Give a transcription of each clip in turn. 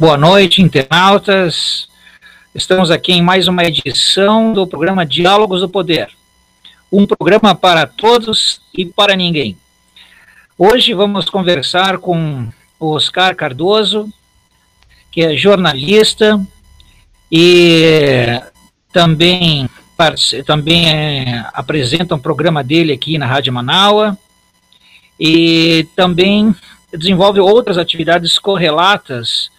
Boa noite, internautas. Estamos aqui em mais uma edição do programa Diálogos do Poder. Um programa para todos e para ninguém. Hoje vamos conversar com Oscar Cardoso, que é jornalista e também, também é, apresenta um programa dele aqui na Rádio Manaua e também desenvolve outras atividades correlatas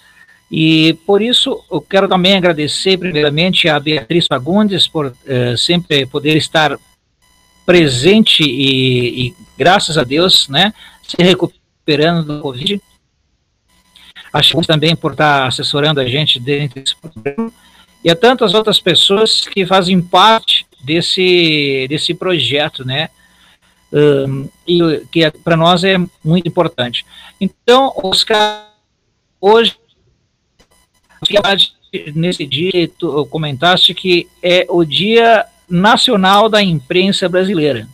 e por isso eu quero também agradecer primeiramente a Beatriz Fagundes por eh, sempre poder estar presente e, e, graças a Deus, né, se recuperando do Covid. Acho que também por estar assessorando a gente dentro desse programa e a tantas outras pessoas que fazem parte desse desse projeto, né, um, e que é, para nós é muito importante. Então, Oscar, hoje nesse dia tu comentaste que é o Dia Nacional da Imprensa Brasileira.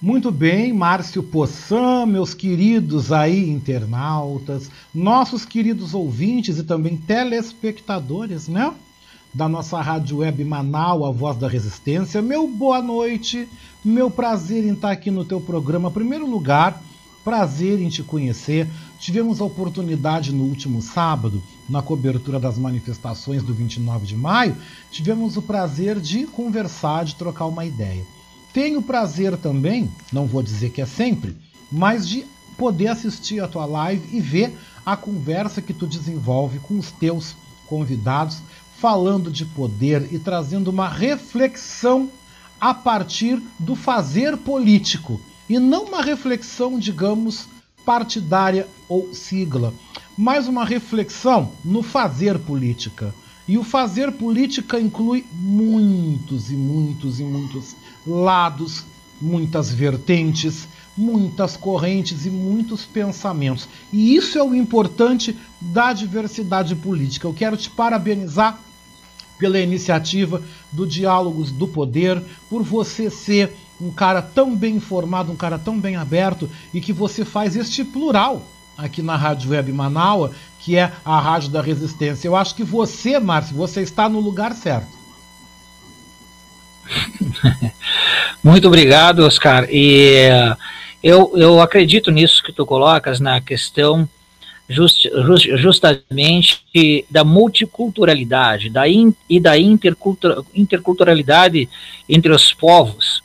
Muito bem, Márcio Poçan, meus queridos aí internautas, nossos queridos ouvintes e também telespectadores, né? Da nossa rádio web Manaus, a voz da resistência. Meu boa noite, meu prazer em estar aqui no teu programa. Primeiro lugar, prazer em te conhecer. Tivemos a oportunidade no último sábado, na cobertura das manifestações do 29 de maio, tivemos o prazer de conversar, de trocar uma ideia. Tenho o prazer também, não vou dizer que é sempre, mas de poder assistir a tua live e ver a conversa que tu desenvolve com os teus convidados, falando de poder e trazendo uma reflexão a partir do fazer político e não uma reflexão, digamos, partidária ou sigla, mas uma reflexão no fazer política. E o fazer política inclui muitos e muitos e muitos lados, muitas vertentes, muitas correntes e muitos pensamentos. E isso é o importante da diversidade política. Eu quero te parabenizar pela iniciativa do Diálogos do Poder, por você ser um cara tão bem informado, um cara tão bem aberto e que você faz este plural aqui na Rádio Web Manaua, que é a Rádio da Resistência. Eu acho que você, Márcio, você está no lugar certo. Muito obrigado, Oscar. E uh, eu, eu acredito nisso que tu colocas na questão just, just, justamente da multiculturalidade da in, e da intercultura, interculturalidade entre os povos.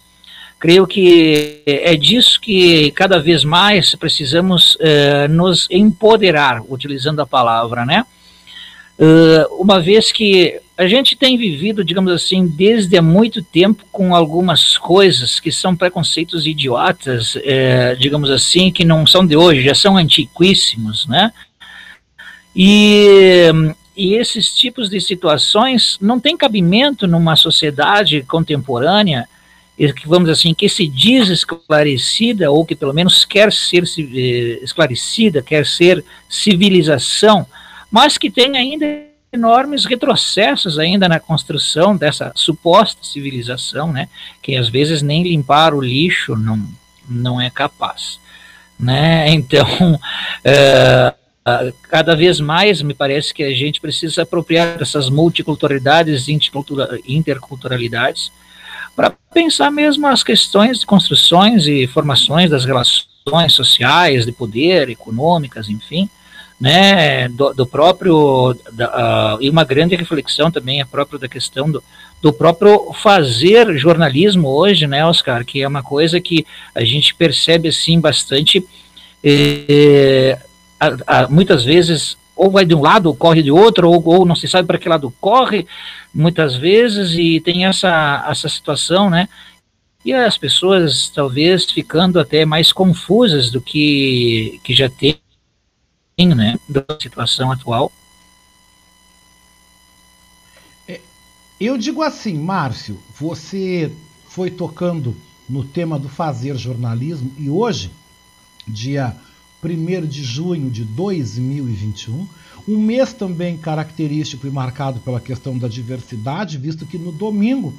Creio que é disso que cada vez mais precisamos uh, nos empoderar, utilizando a palavra, né? Uh, uma vez que a gente tem vivido, digamos assim, desde há muito tempo com algumas coisas que são preconceitos idiotas, uh, digamos assim, que não são de hoje, já são antiquíssimos, né? E, e esses tipos de situações não têm cabimento numa sociedade contemporânea que vamos assim que se diz esclarecida ou que pelo menos quer ser eh, esclarecida, quer ser civilização, mas que tem ainda enormes retrocessos ainda na construção dessa suposta civilização, né, que às vezes nem limpar o lixo não não é capaz, né? Então, é, cada vez mais me parece que a gente precisa se apropriar dessas multiculturalidades, interculturalidades para pensar mesmo as questões de construções e formações das relações sociais, de poder, econômicas, enfim, né, do, do próprio, da, uh, e uma grande reflexão também é próprio da questão do, do próprio fazer jornalismo hoje, né, Oscar, que é uma coisa que a gente percebe, assim, bastante, eh, a, a, muitas vezes ou vai de um lado, ou corre de outro, ou, ou não se sabe para que lado corre, muitas vezes, e tem essa, essa situação, né? E as pessoas talvez ficando até mais confusas do que, que já tem, né? Da situação atual. É, eu digo assim, Márcio, você foi tocando no tema do fazer jornalismo e hoje, dia 1 de junho de 2021. Um mês também característico e marcado pela questão da diversidade, visto que no domingo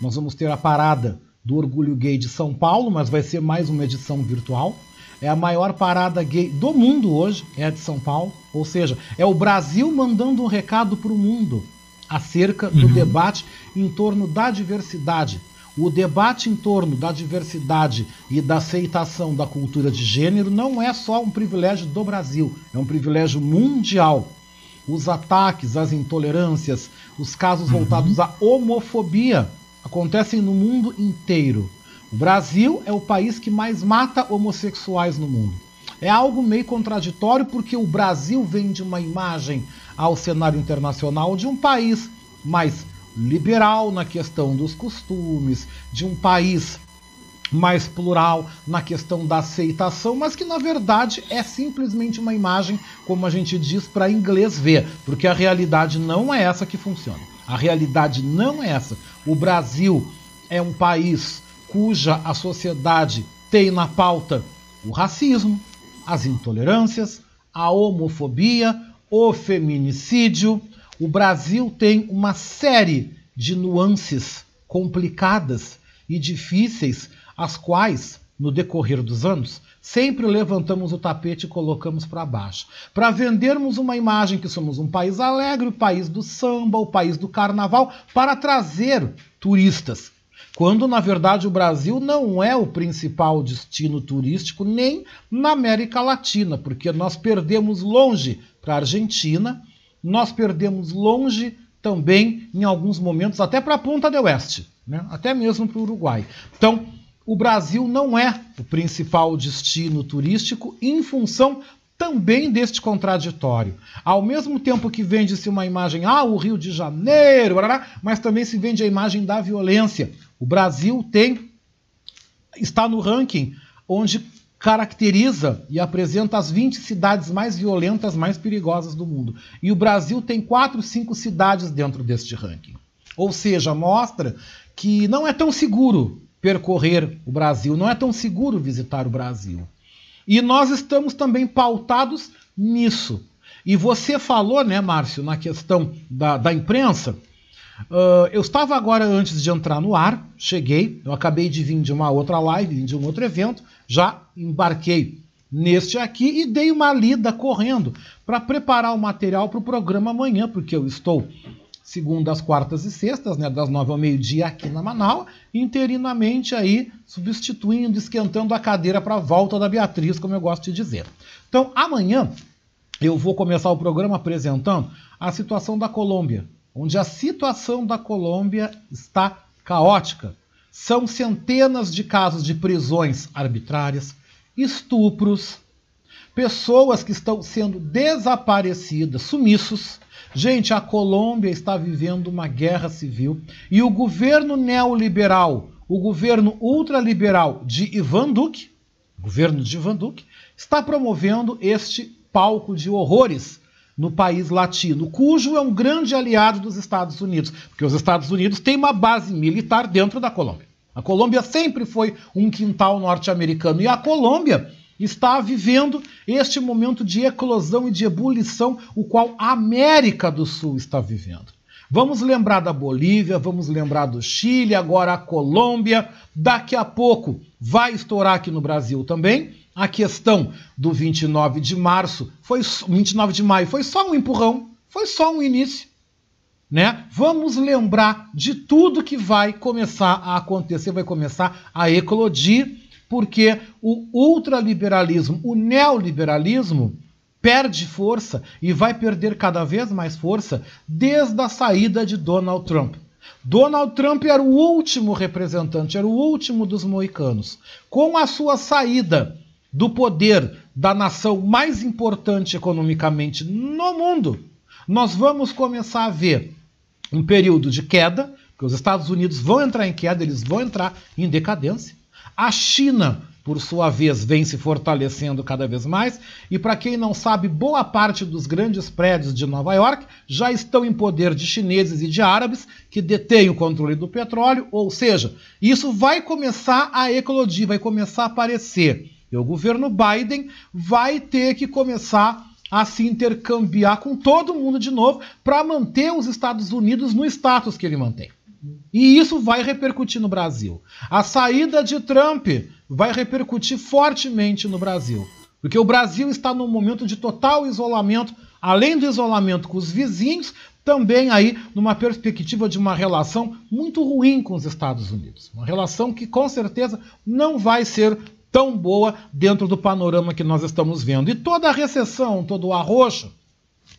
nós vamos ter a parada do Orgulho Gay de São Paulo, mas vai ser mais uma edição virtual. é a maior parada gay do mundo hoje, é de São Paulo. Ou seja, é o Brasil mandando um recado para o mundo acerca do uhum. debate em torno da diversidade. O debate em torno da diversidade e da aceitação da cultura de gênero não é só um privilégio do Brasil, é um privilégio mundial. Os ataques, as intolerâncias, os casos uhum. voltados à homofobia acontecem no mundo inteiro. O Brasil é o país que mais mata homossexuais no mundo. É algo meio contraditório porque o Brasil vende uma imagem ao cenário internacional de um país mais liberal na questão dos costumes, de um país mais plural na questão da aceitação, mas que na verdade é simplesmente uma imagem, como a gente diz, para inglês ver, porque a realidade não é essa que funciona. A realidade não é essa. O Brasil é um país cuja a sociedade tem na pauta o racismo, as intolerâncias, a homofobia, o feminicídio. O Brasil tem uma série de nuances complicadas e difíceis, as quais, no decorrer dos anos, sempre levantamos o tapete e colocamos para baixo. Para vendermos uma imagem que somos um país alegre, o país do samba, o país do carnaval, para trazer turistas quando na verdade o Brasil não é o principal destino turístico nem na América Latina, porque nós perdemos longe para a Argentina, nós perdemos longe também em alguns momentos até para a Ponta del Oeste, né? até mesmo para o Uruguai. Então, o Brasil não é o principal destino turístico em função também deste contraditório. Ao mesmo tempo que vende-se uma imagem, ah, o Rio de Janeiro, mas também se vende a imagem da violência. O Brasil tem está no ranking onde caracteriza e apresenta as 20 cidades mais violentas, mais perigosas do mundo. E o Brasil tem quatro, cinco cidades dentro deste ranking. Ou seja, mostra que não é tão seguro percorrer o Brasil, não é tão seguro visitar o Brasil. E nós estamos também pautados nisso. E você falou, né, Márcio, na questão da, da imprensa, Uh, eu estava agora, antes de entrar no ar, cheguei, eu acabei de vir de uma outra live, de um outro evento, já embarquei neste aqui e dei uma lida correndo para preparar o material para o programa amanhã, porque eu estou segundas, quartas e sextas, né, das nove ao meio-dia aqui na Manaus, interinamente aí substituindo, esquentando a cadeira para a volta da Beatriz, como eu gosto de dizer. Então, amanhã eu vou começar o programa apresentando a situação da Colômbia, onde a situação da Colômbia está caótica. São centenas de casos de prisões arbitrárias, estupros, pessoas que estão sendo desaparecidas, sumiços. Gente, a Colômbia está vivendo uma guerra civil e o governo neoliberal, o governo ultraliberal de Ivan Duque, governo de Ivan Duque, está promovendo este palco de horrores no país latino, cujo é um grande aliado dos Estados Unidos, porque os Estados Unidos têm uma base militar dentro da Colômbia. A Colômbia sempre foi um quintal norte-americano e a Colômbia está vivendo este momento de eclosão e de ebulição, o qual a América do Sul está vivendo. Vamos lembrar da Bolívia, vamos lembrar do Chile, agora a Colômbia, daqui a pouco vai estourar aqui no Brasil também. A questão do 29 de março foi 29 de maio foi só um empurrão, foi só um início, né? Vamos lembrar de tudo que vai começar a acontecer, vai começar a eclodir, porque o ultraliberalismo, o neoliberalismo perde força e vai perder cada vez mais força desde a saída de Donald Trump. Donald Trump era o último representante, era o último dos moicanos. Com a sua saída do poder da nação mais importante economicamente no mundo, nós vamos começar a ver um período de queda, porque os Estados Unidos vão entrar em queda, eles vão entrar em decadência. A China, por sua vez, vem se fortalecendo cada vez mais. E para quem não sabe, boa parte dos grandes prédios de Nova York já estão em poder de chineses e de árabes que detêm o controle do petróleo. Ou seja, isso vai começar a eclodir, vai começar a aparecer. E o governo Biden vai ter que começar a se intercambiar com todo mundo de novo para manter os Estados Unidos no status que ele mantém. E isso vai repercutir no Brasil. A saída de Trump vai repercutir fortemente no Brasil. Porque o Brasil está num momento de total isolamento, além do isolamento com os vizinhos, também aí numa perspectiva de uma relação muito ruim com os Estados Unidos. Uma relação que com certeza não vai ser tão boa dentro do panorama que nós estamos vendo. E toda a recessão, todo o arroxo,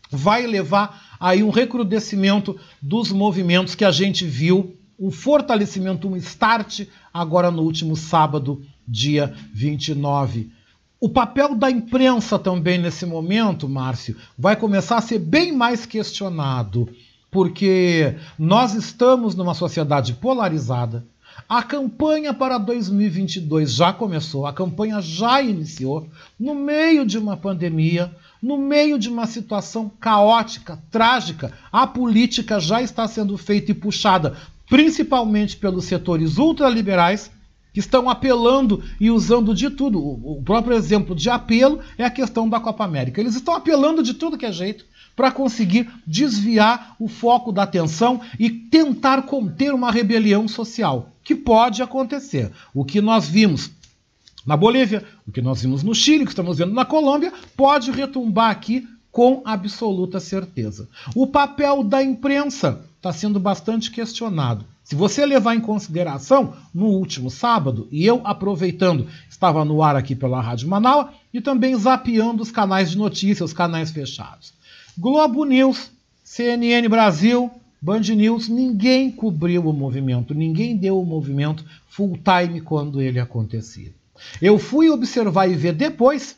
vai levar aí um recrudescimento dos movimentos que a gente viu, um fortalecimento, um start agora no último sábado, dia 29. O papel da imprensa também nesse momento, Márcio, vai começar a ser bem mais questionado, porque nós estamos numa sociedade polarizada, a campanha para 2022 já começou, a campanha já iniciou, no meio de uma pandemia, no meio de uma situação caótica, trágica. A política já está sendo feita e puxada, principalmente pelos setores ultraliberais, que estão apelando e usando de tudo. O próprio exemplo de apelo é a questão da Copa América. Eles estão apelando de tudo que é jeito para conseguir desviar o foco da atenção e tentar conter uma rebelião social, que pode acontecer. O que nós vimos na Bolívia, o que nós vimos no Chile, o que estamos vendo na Colômbia, pode retumbar aqui com absoluta certeza. O papel da imprensa está sendo bastante questionado. Se você levar em consideração, no último sábado, e eu aproveitando, estava no ar aqui pela Rádio Manaus e também zapeando os canais de notícias, os canais fechados. Globo News, CNN Brasil, Band News, ninguém cobriu o movimento, ninguém deu o movimento full time quando ele acontecia. Eu fui observar e ver depois,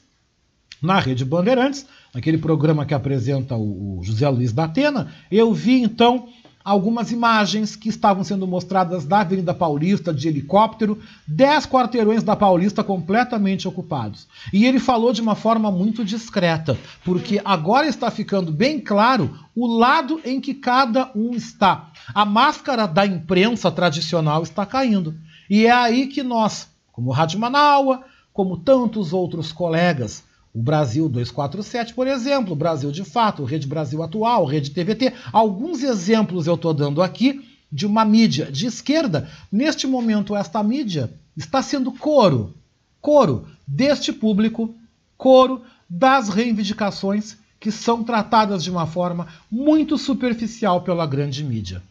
na Rede Bandeirantes, naquele programa que apresenta o José Luiz da Atena, eu vi então algumas imagens que estavam sendo mostradas da Avenida Paulista de helicóptero, dez quarteirões da Paulista completamente ocupados. E ele falou de uma forma muito discreta, porque agora está ficando bem claro o lado em que cada um está. A máscara da imprensa tradicional está caindo. E é aí que nós, como Rádio Manaua, como tantos outros colegas, o Brasil 247, por exemplo, Brasil de Fato, Rede Brasil Atual, Rede TVT. Alguns exemplos eu estou dando aqui de uma mídia de esquerda. Neste momento, esta mídia está sendo coro, coro deste público, coro das reivindicações que são tratadas de uma forma muito superficial pela grande mídia.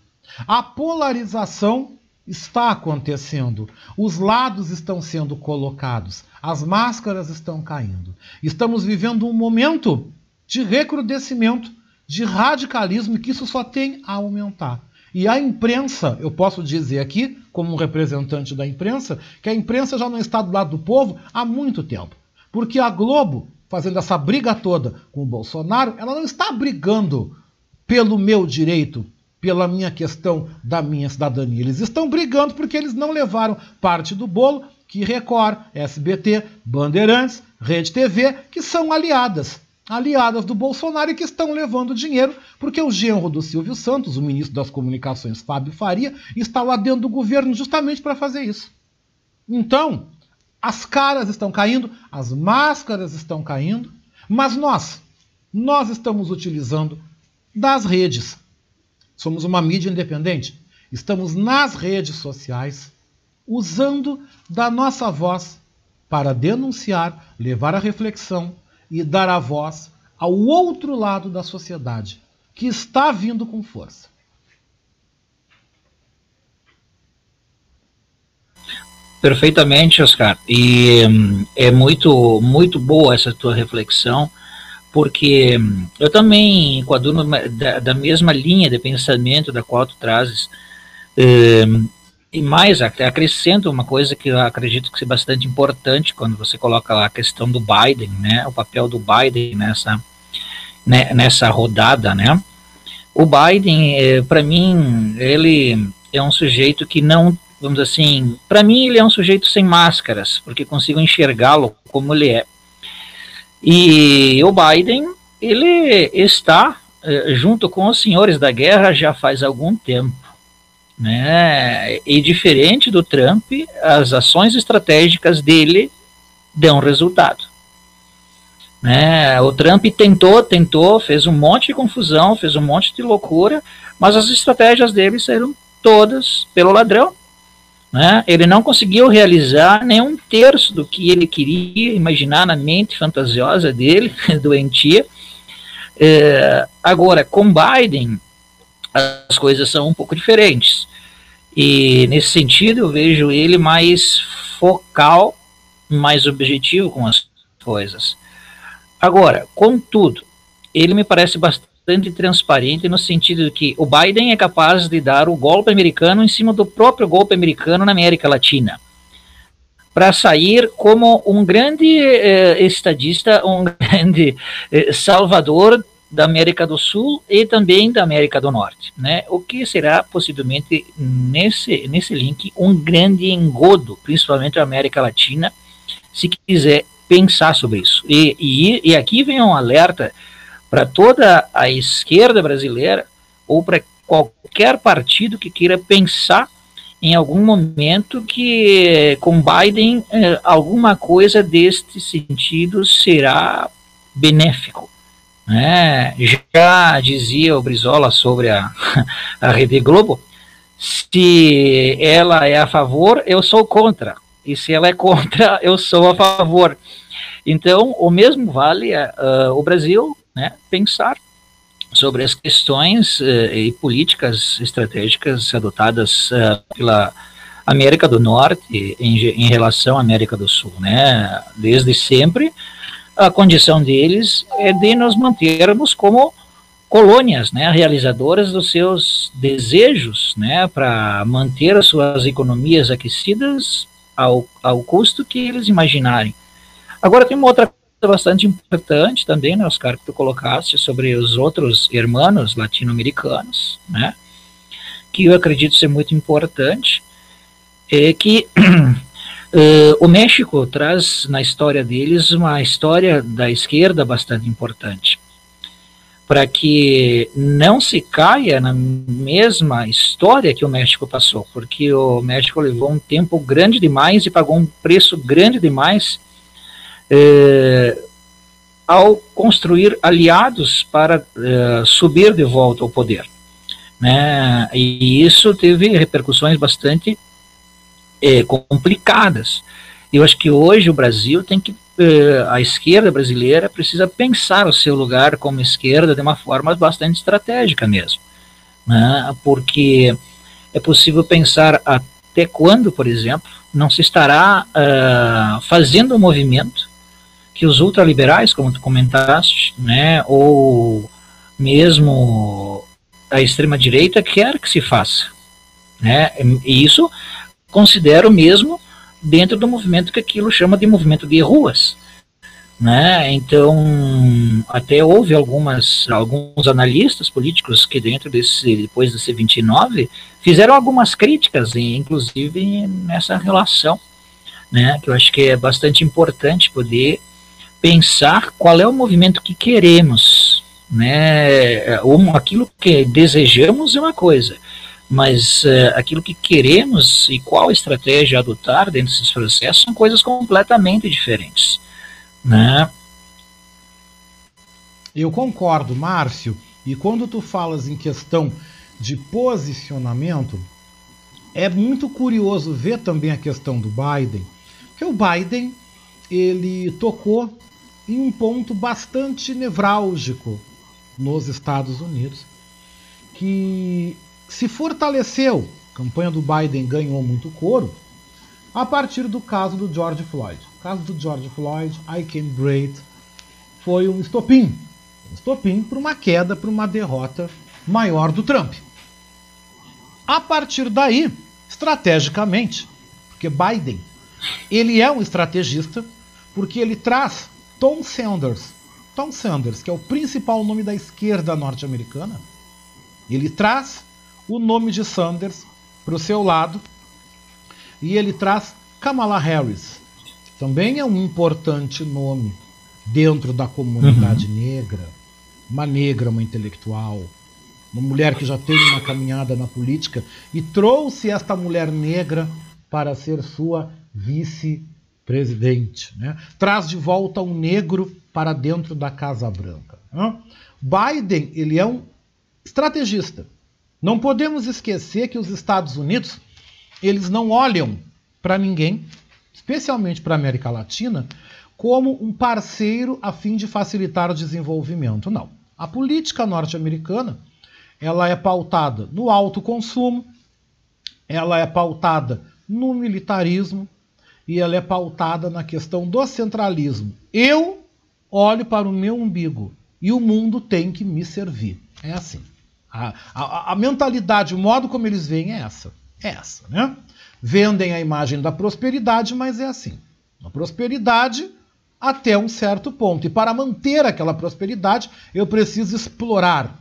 A polarização está acontecendo. Os lados estão sendo colocados, as máscaras estão caindo. Estamos vivendo um momento de recrudescimento, de radicalismo, que isso só tem a aumentar. E a imprensa, eu posso dizer aqui, como um representante da imprensa, que a imprensa já não está do lado do povo há muito tempo. Porque a Globo, fazendo essa briga toda com o Bolsonaro, ela não está brigando pelo meu direito, pela minha questão da minha cidadania. Eles estão brigando porque eles não levaram parte do bolo que Record, SBT, Bandeirantes, Rede TV, que são aliadas, aliadas do Bolsonaro e que estão levando dinheiro, porque o genro do Silvio Santos, o ministro das Comunicações, Fábio Faria, está lá dentro do governo justamente para fazer isso. Então, as caras estão caindo, as máscaras estão caindo, mas nós, nós estamos utilizando das redes Somos uma mídia independente. Estamos nas redes sociais usando da nossa voz para denunciar, levar a reflexão e dar a voz ao outro lado da sociedade, que está vindo com força. Perfeitamente, Oscar. E hum, é muito, muito boa essa tua reflexão porque eu também enquadro da, da, mesma linha de pensamento da qual tu trazes, eh, e mais, acrescento uma coisa que eu acredito que é bastante importante quando você coloca lá a questão do Biden, né, o papel do Biden nessa, né, nessa rodada, né, o Biden, eh, para mim, ele é um sujeito que não, vamos assim, para mim ele é um sujeito sem máscaras, porque consigo enxergá-lo como ele é. E o Biden, ele está eh, junto com os senhores da guerra já faz algum tempo. Né? E diferente do Trump, as ações estratégicas dele dão resultado. Né? O Trump tentou, tentou, fez um monte de confusão, fez um monte de loucura, mas as estratégias dele saíram todas pelo ladrão. Né? Ele não conseguiu realizar nem um terço do que ele queria imaginar na mente fantasiosa dele, doentia. É, agora, com Biden, as coisas são um pouco diferentes. E nesse sentido, eu vejo ele mais focal, mais objetivo com as coisas. Agora, contudo, ele me parece bastante transparente no sentido de que o Biden é capaz de dar o golpe americano em cima do próprio golpe americano na América Latina para sair como um grande eh, estadista, um grande eh, salvador da América do Sul e também da América do Norte, né? O que será possivelmente nesse nesse link um grande engodo, principalmente a América Latina, se quiser pensar sobre isso. E, e, e aqui vem um alerta para toda a esquerda brasileira ou para qualquer partido que queira pensar em algum momento que com Biden eh, alguma coisa deste sentido será benéfico né? Já dizia o Brizola sobre a, a Rede Globo, se ela é a favor, eu sou contra. E se ela é contra, eu sou a favor. Então, o mesmo vale uh, o Brasil né, pensar sobre as questões uh, e políticas estratégicas adotadas uh, pela América do Norte em, em relação à América do Sul. Né? Desde sempre, a condição deles é de nos mantermos como colônias, né, realizadoras dos seus desejos, né, para manter as suas economias aquecidas ao, ao custo que eles imaginarem. Agora tem uma outra coisa bastante importante também, né, Oscar, que tu colocaste sobre os outros irmãos latino-americanos, né, que eu acredito ser muito importante, é que Uh, o México traz na história deles uma história da esquerda bastante importante, para que não se caia na mesma história que o México passou, porque o México levou um tempo grande demais e pagou um preço grande demais uh, ao construir aliados para uh, subir de volta ao poder. Né? E isso teve repercussões bastante é, complicadas. Eu acho que hoje o Brasil tem que é, a esquerda brasileira precisa pensar o seu lugar como esquerda de uma forma bastante estratégica mesmo, né? porque é possível pensar até quando, por exemplo, não se estará uh, fazendo um movimento que os ultraliberais, como tu comentaste, né, ou mesmo a extrema direita quer que se faça, né? E isso considero mesmo dentro do movimento que aquilo chama de movimento de ruas. Né? Então, até houve algumas, alguns analistas políticos que dentro desse, depois do C29, fizeram algumas críticas, inclusive nessa relação, né? que eu acho que é bastante importante poder pensar qual é o movimento que queremos, né? aquilo que desejamos é uma coisa, mas uh, aquilo que queremos e qual estratégia adotar dentro desses processos são coisas completamente diferentes. Né? Eu concordo, Márcio. E quando tu falas em questão de posicionamento, é muito curioso ver também a questão do Biden, que o Biden ele tocou em um ponto bastante nevrálgico nos Estados Unidos, que se fortaleceu. A campanha do Biden ganhou muito coro a partir do caso do George Floyd. O caso do George Floyd, I Can Breathe, foi um estopim. Um estopim para uma queda, para uma derrota maior do Trump. A partir daí, estrategicamente, porque Biden, ele é um estrategista, porque ele traz Tom Sanders. Tom Sanders, que é o principal nome da esquerda norte-americana, ele traz o nome de Sanders para o seu lado e ele traz Kamala Harris. Também é um importante nome dentro da comunidade uhum. negra, uma negra, uma intelectual, uma mulher que já tem uma caminhada na política e trouxe esta mulher negra para ser sua vice-presidente. Né? Traz de volta um negro para dentro da Casa Branca. Né? Biden ele é um estrategista. Não podemos esquecer que os Estados Unidos, eles não olham para ninguém, especialmente para a América Latina, como um parceiro a fim de facilitar o desenvolvimento. Não. A política norte-americana, ela é pautada no alto consumo, ela é pautada no militarismo e ela é pautada na questão do centralismo. Eu olho para o meu umbigo e o mundo tem que me servir. É assim. A, a, a mentalidade, o modo como eles veem é essa. É essa, né? Vendem a imagem da prosperidade, mas é assim. A prosperidade até um certo ponto. E para manter aquela prosperidade, eu preciso explorar.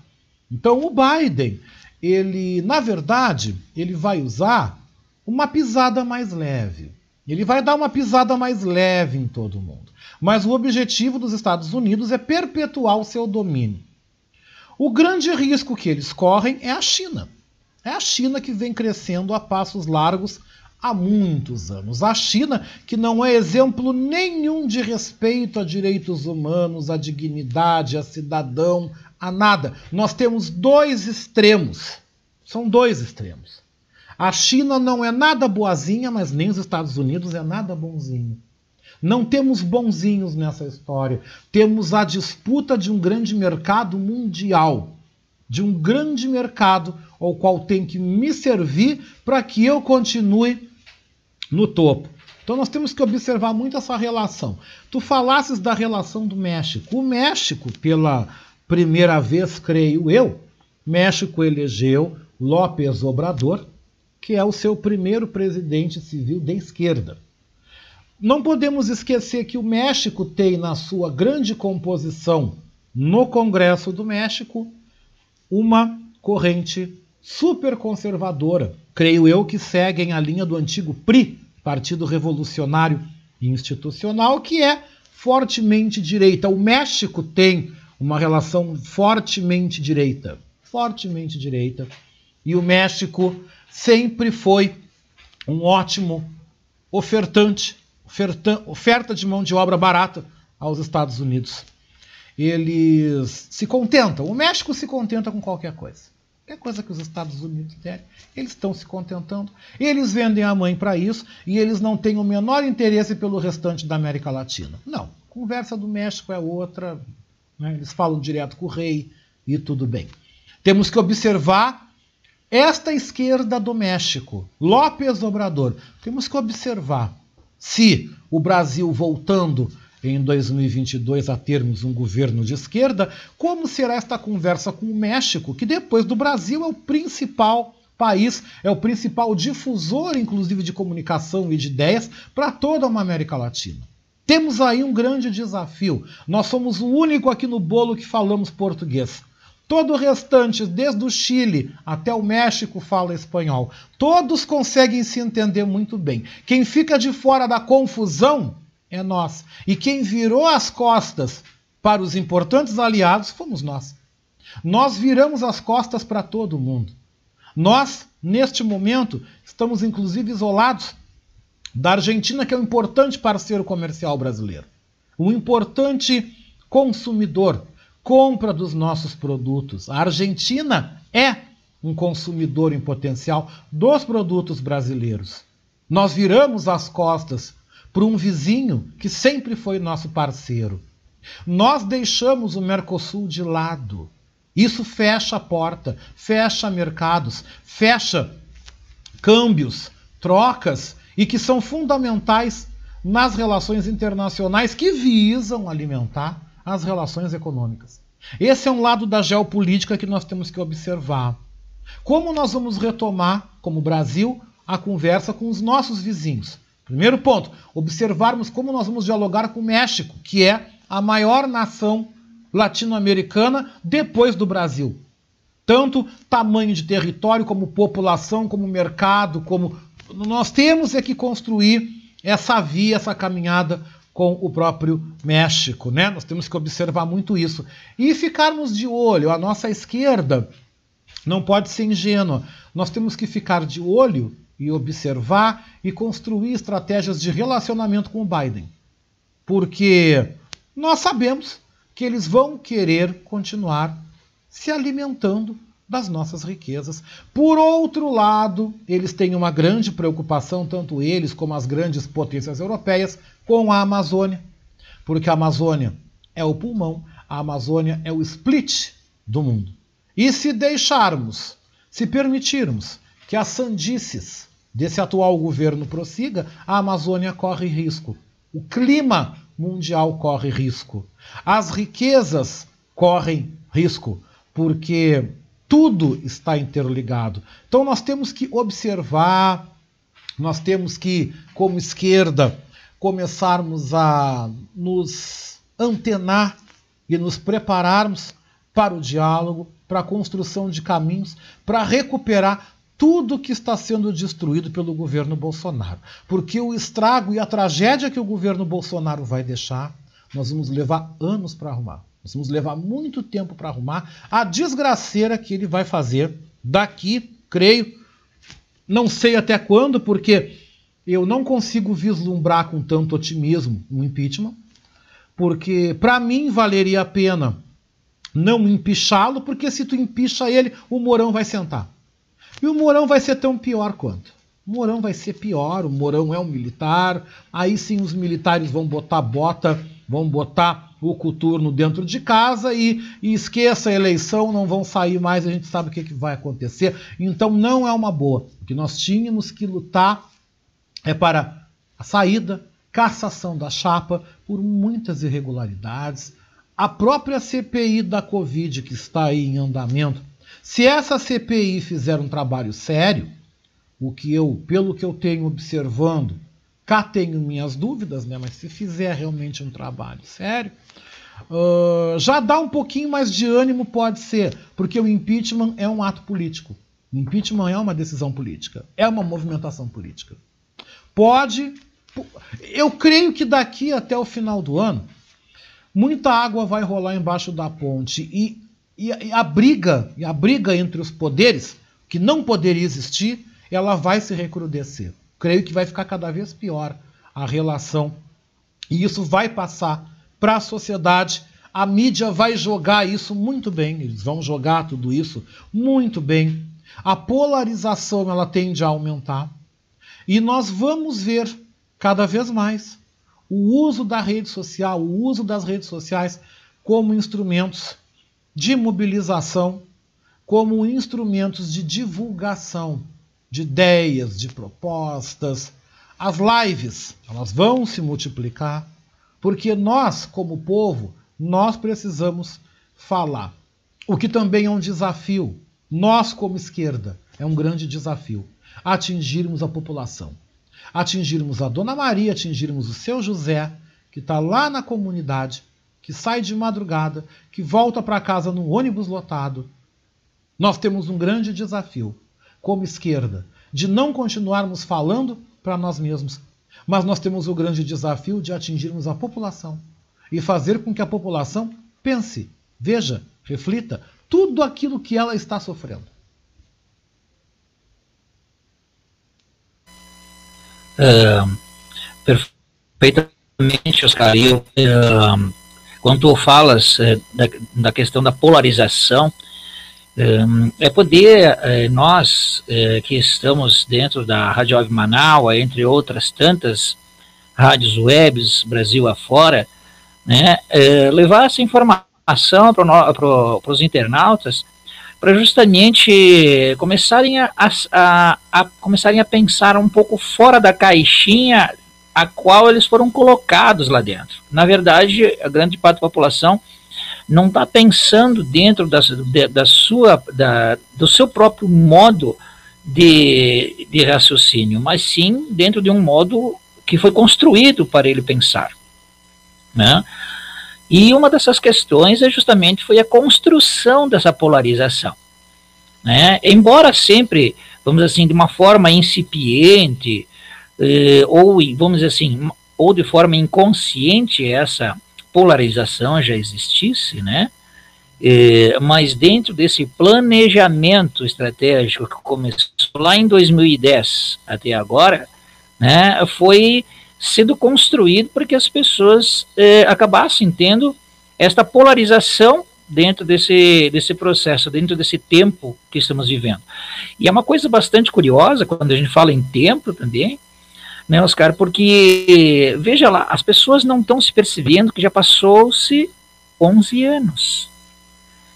Então o Biden, ele, na verdade, ele vai usar uma pisada mais leve. Ele vai dar uma pisada mais leve em todo mundo. Mas o objetivo dos Estados Unidos é perpetuar o seu domínio. O grande risco que eles correm é a China. É a China que vem crescendo a passos largos há muitos anos. A China, que não é exemplo nenhum de respeito a direitos humanos, à dignidade, a cidadão, a nada. Nós temos dois extremos. São dois extremos. A China não é nada boazinha, mas nem os Estados Unidos é nada bonzinho. Não temos bonzinhos nessa história. Temos a disputa de um grande mercado mundial, de um grande mercado ao qual tem que me servir para que eu continue no topo. Então nós temos que observar muito essa relação. Tu falasses da relação do México. O México, pela primeira vez, creio eu, México elegeu López Obrador, que é o seu primeiro presidente civil de esquerda. Não podemos esquecer que o México tem na sua grande composição no Congresso do México uma corrente super conservadora, creio eu que seguem a linha do antigo PRI, Partido Revolucionário Institucional, que é fortemente direita. O México tem uma relação fortemente direita, fortemente direita. E o México sempre foi um ótimo ofertante, oferta, de mão de obra barata aos Estados Unidos. Eles se contentam, o México se contenta com qualquer coisa. Qualquer coisa que os Estados Unidos derem, eles estão se contentando. Eles vendem a mãe para isso e eles não têm o menor interesse pelo restante da América Latina. Não. Conversa do México é outra. Né? Eles falam direto com o rei e tudo bem. Temos que observar esta esquerda do México, López Obrador. Temos que observar se o Brasil voltando em 2022 a termos um governo de esquerda, como será esta conversa com o México, que depois do Brasil é o principal país, é o principal difusor, inclusive, de comunicação e de ideias para toda uma América Latina. Temos aí um grande desafio. Nós somos o único aqui no bolo que falamos português. Todo o restante, desde o Chile até o México, fala espanhol. Todos conseguem se entender muito bem. Quem fica de fora da confusão é nós. E quem virou as costas para os importantes aliados fomos nós. Nós viramos as costas para todo mundo. Nós, neste momento, estamos inclusive isolados da Argentina, que é um importante parceiro comercial brasileiro. Um importante consumidor, compra dos nossos produtos. A Argentina é um consumidor em potencial dos produtos brasileiros. Nós viramos as costas para um vizinho que sempre foi nosso parceiro. Nós deixamos o Mercosul de lado. Isso fecha a porta, fecha mercados, fecha câmbios, trocas e que são fundamentais nas relações internacionais que visam alimentar as relações econômicas. Esse é um lado da geopolítica que nós temos que observar. Como nós vamos retomar, como Brasil, a conversa com os nossos vizinhos? Primeiro ponto, observarmos como nós vamos dialogar com o México, que é a maior nação latino-americana depois do Brasil. Tanto tamanho de território, como população, como mercado, como. Nós temos é que construir essa via, essa caminhada com o próprio México, né? Nós temos que observar muito isso. E ficarmos de olho, a nossa esquerda não pode ser ingênua. Nós temos que ficar de olho e observar e construir estratégias de relacionamento com o Biden. Porque nós sabemos que eles vão querer continuar se alimentando das nossas riquezas. Por outro lado, eles têm uma grande preocupação, tanto eles como as grandes potências europeias, com a Amazônia, porque a Amazônia é o pulmão, a Amazônia é o split do mundo. E se deixarmos, se permitirmos que as sandices desse atual governo prossiga, a Amazônia corre risco. O clima mundial corre risco. As riquezas correm risco, porque tudo está interligado. Então nós temos que observar, nós temos que, como esquerda, começarmos a nos antenar e nos prepararmos para o diálogo, para a construção de caminhos, para recuperar tudo que está sendo destruído pelo governo Bolsonaro. Porque o estrago e a tragédia que o governo Bolsonaro vai deixar, nós vamos levar anos para arrumar. Nós vamos levar muito tempo para arrumar a desgraceira que ele vai fazer daqui, creio, não sei até quando, porque eu não consigo vislumbrar com tanto otimismo um impeachment, porque para mim valeria a pena não empichá-lo, porque se tu empicha ele, o Mourão vai sentar. E o Mourão vai ser tão pior quanto. O Mourão vai ser pior, o Mourão é um militar, aí sim os militares vão botar bota, vão botar o coturno dentro de casa e, e esqueça a eleição, não vão sair mais, a gente sabe o que, que vai acontecer. Então não é uma boa. O que nós tínhamos que lutar é para a saída, cassação da chapa por muitas irregularidades. A própria CPI da Covid que está aí em andamento se essa CPI fizer um trabalho sério, o que eu, pelo que eu tenho observando, cá tenho minhas dúvidas, né? Mas se fizer realmente um trabalho sério, uh, já dá um pouquinho mais de ânimo, pode ser, porque o impeachment é um ato político. O impeachment é uma decisão política, é uma movimentação política. Pode, eu creio que daqui até o final do ano, muita água vai rolar embaixo da ponte e e a briga, a briga entre os poderes, que não poderia existir, ela vai se recrudescer. Creio que vai ficar cada vez pior a relação. E isso vai passar para a sociedade. A mídia vai jogar isso muito bem. Eles vão jogar tudo isso muito bem. A polarização ela tende a aumentar. E nós vamos ver cada vez mais o uso da rede social, o uso das redes sociais como instrumentos de mobilização como instrumentos de divulgação de ideias, de propostas. As lives, elas vão se multiplicar, porque nós, como povo, nós precisamos falar. O que também é um desafio. Nós, como esquerda, é um grande desafio atingirmos a população. Atingirmos a Dona Maria, atingirmos o seu José, que está lá na comunidade, que sai de madrugada, que volta para casa num ônibus lotado. Nós temos um grande desafio, como esquerda, de não continuarmos falando para nós mesmos, mas nós temos o grande desafio de atingirmos a população e fazer com que a população pense, veja, reflita tudo aquilo que ela está sofrendo. Uh, perfeitamente, Oscar. Eu, uh, quando tu falas é, da, da, questão da polarização, é, é poder é, nós que estamos dentro da Rádio Web Manaus, entre outras tantas rádios webs Brasil afora, né, levar essa informação para os internautas para justamente começarem a, a, a, começarem a pensar um pouco fora da caixinha a qual eles foram colocados lá dentro. Na verdade, a grande parte da população não está pensando dentro da, de, da sua, da, do seu próprio modo de, de raciocínio, mas sim dentro de um modo que foi construído para ele pensar. Né? E uma dessas questões é justamente foi a construção dessa polarização. Né? Embora sempre, vamos assim, de uma forma incipiente, eh, ou vamos dizer assim, ou de forma inconsciente essa polarização já existisse, né? Eh, mas dentro desse planejamento estratégico que começou lá em 2010 até agora, né, foi sendo construído para que as pessoas eh, acabassem tendo esta polarização dentro desse, desse processo, dentro desse tempo que estamos vivendo. E é uma coisa bastante curiosa quando a gente fala em tempo também, né, Oscar? Porque, veja lá, as pessoas não estão se percebendo que já passou-se 11 anos,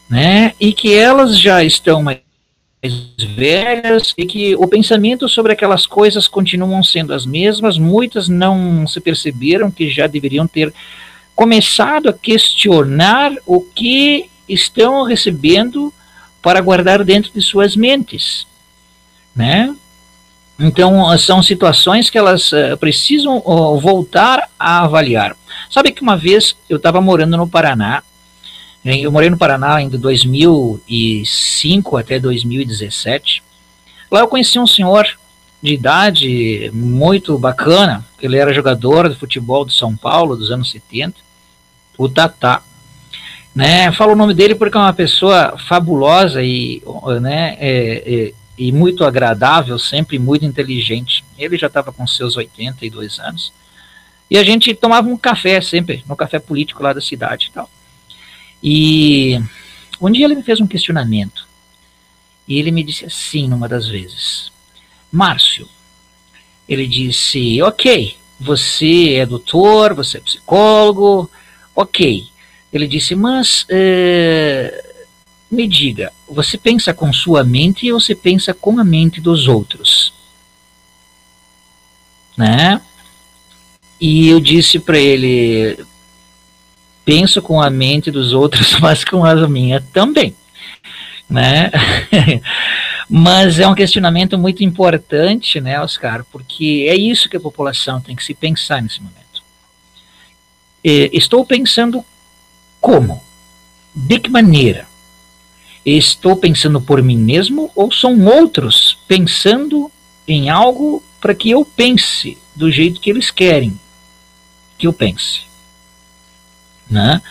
né? E que elas já estão mais velhas e que o pensamento sobre aquelas coisas continuam sendo as mesmas, muitas não se perceberam que já deveriam ter começado a questionar o que estão recebendo para guardar dentro de suas mentes, né? Então, são situações que elas uh, precisam uh, voltar a avaliar. Sabe que uma vez eu estava morando no Paraná, eu morei no Paraná em 2005 até 2017. Lá eu conheci um senhor de idade muito bacana, ele era jogador de futebol de São Paulo dos anos 70, o Tatá. Né, falo o nome dele porque é uma pessoa fabulosa e, né, é, é, e muito agradável, sempre muito inteligente. Ele já estava com seus 82 anos. E a gente tomava um café sempre, no café político lá da cidade e tal. E um dia ele me fez um questionamento. E ele me disse assim, numa das vezes: Márcio, ele disse: Ok, você é doutor, você é psicólogo, ok. Ele disse: Mas é, me diga, você pensa com sua mente ou você pensa com a mente dos outros? Né? E eu disse para ele: penso com a mente dos outros, mas com a minha também. Né? mas é um questionamento muito importante, né, Oscar? Porque é isso que a população tem que se pensar nesse momento. Estou pensando como? De que maneira? Estou pensando por mim mesmo ou são outros pensando em algo para que eu pense do jeito que eles querem que eu pense? Né?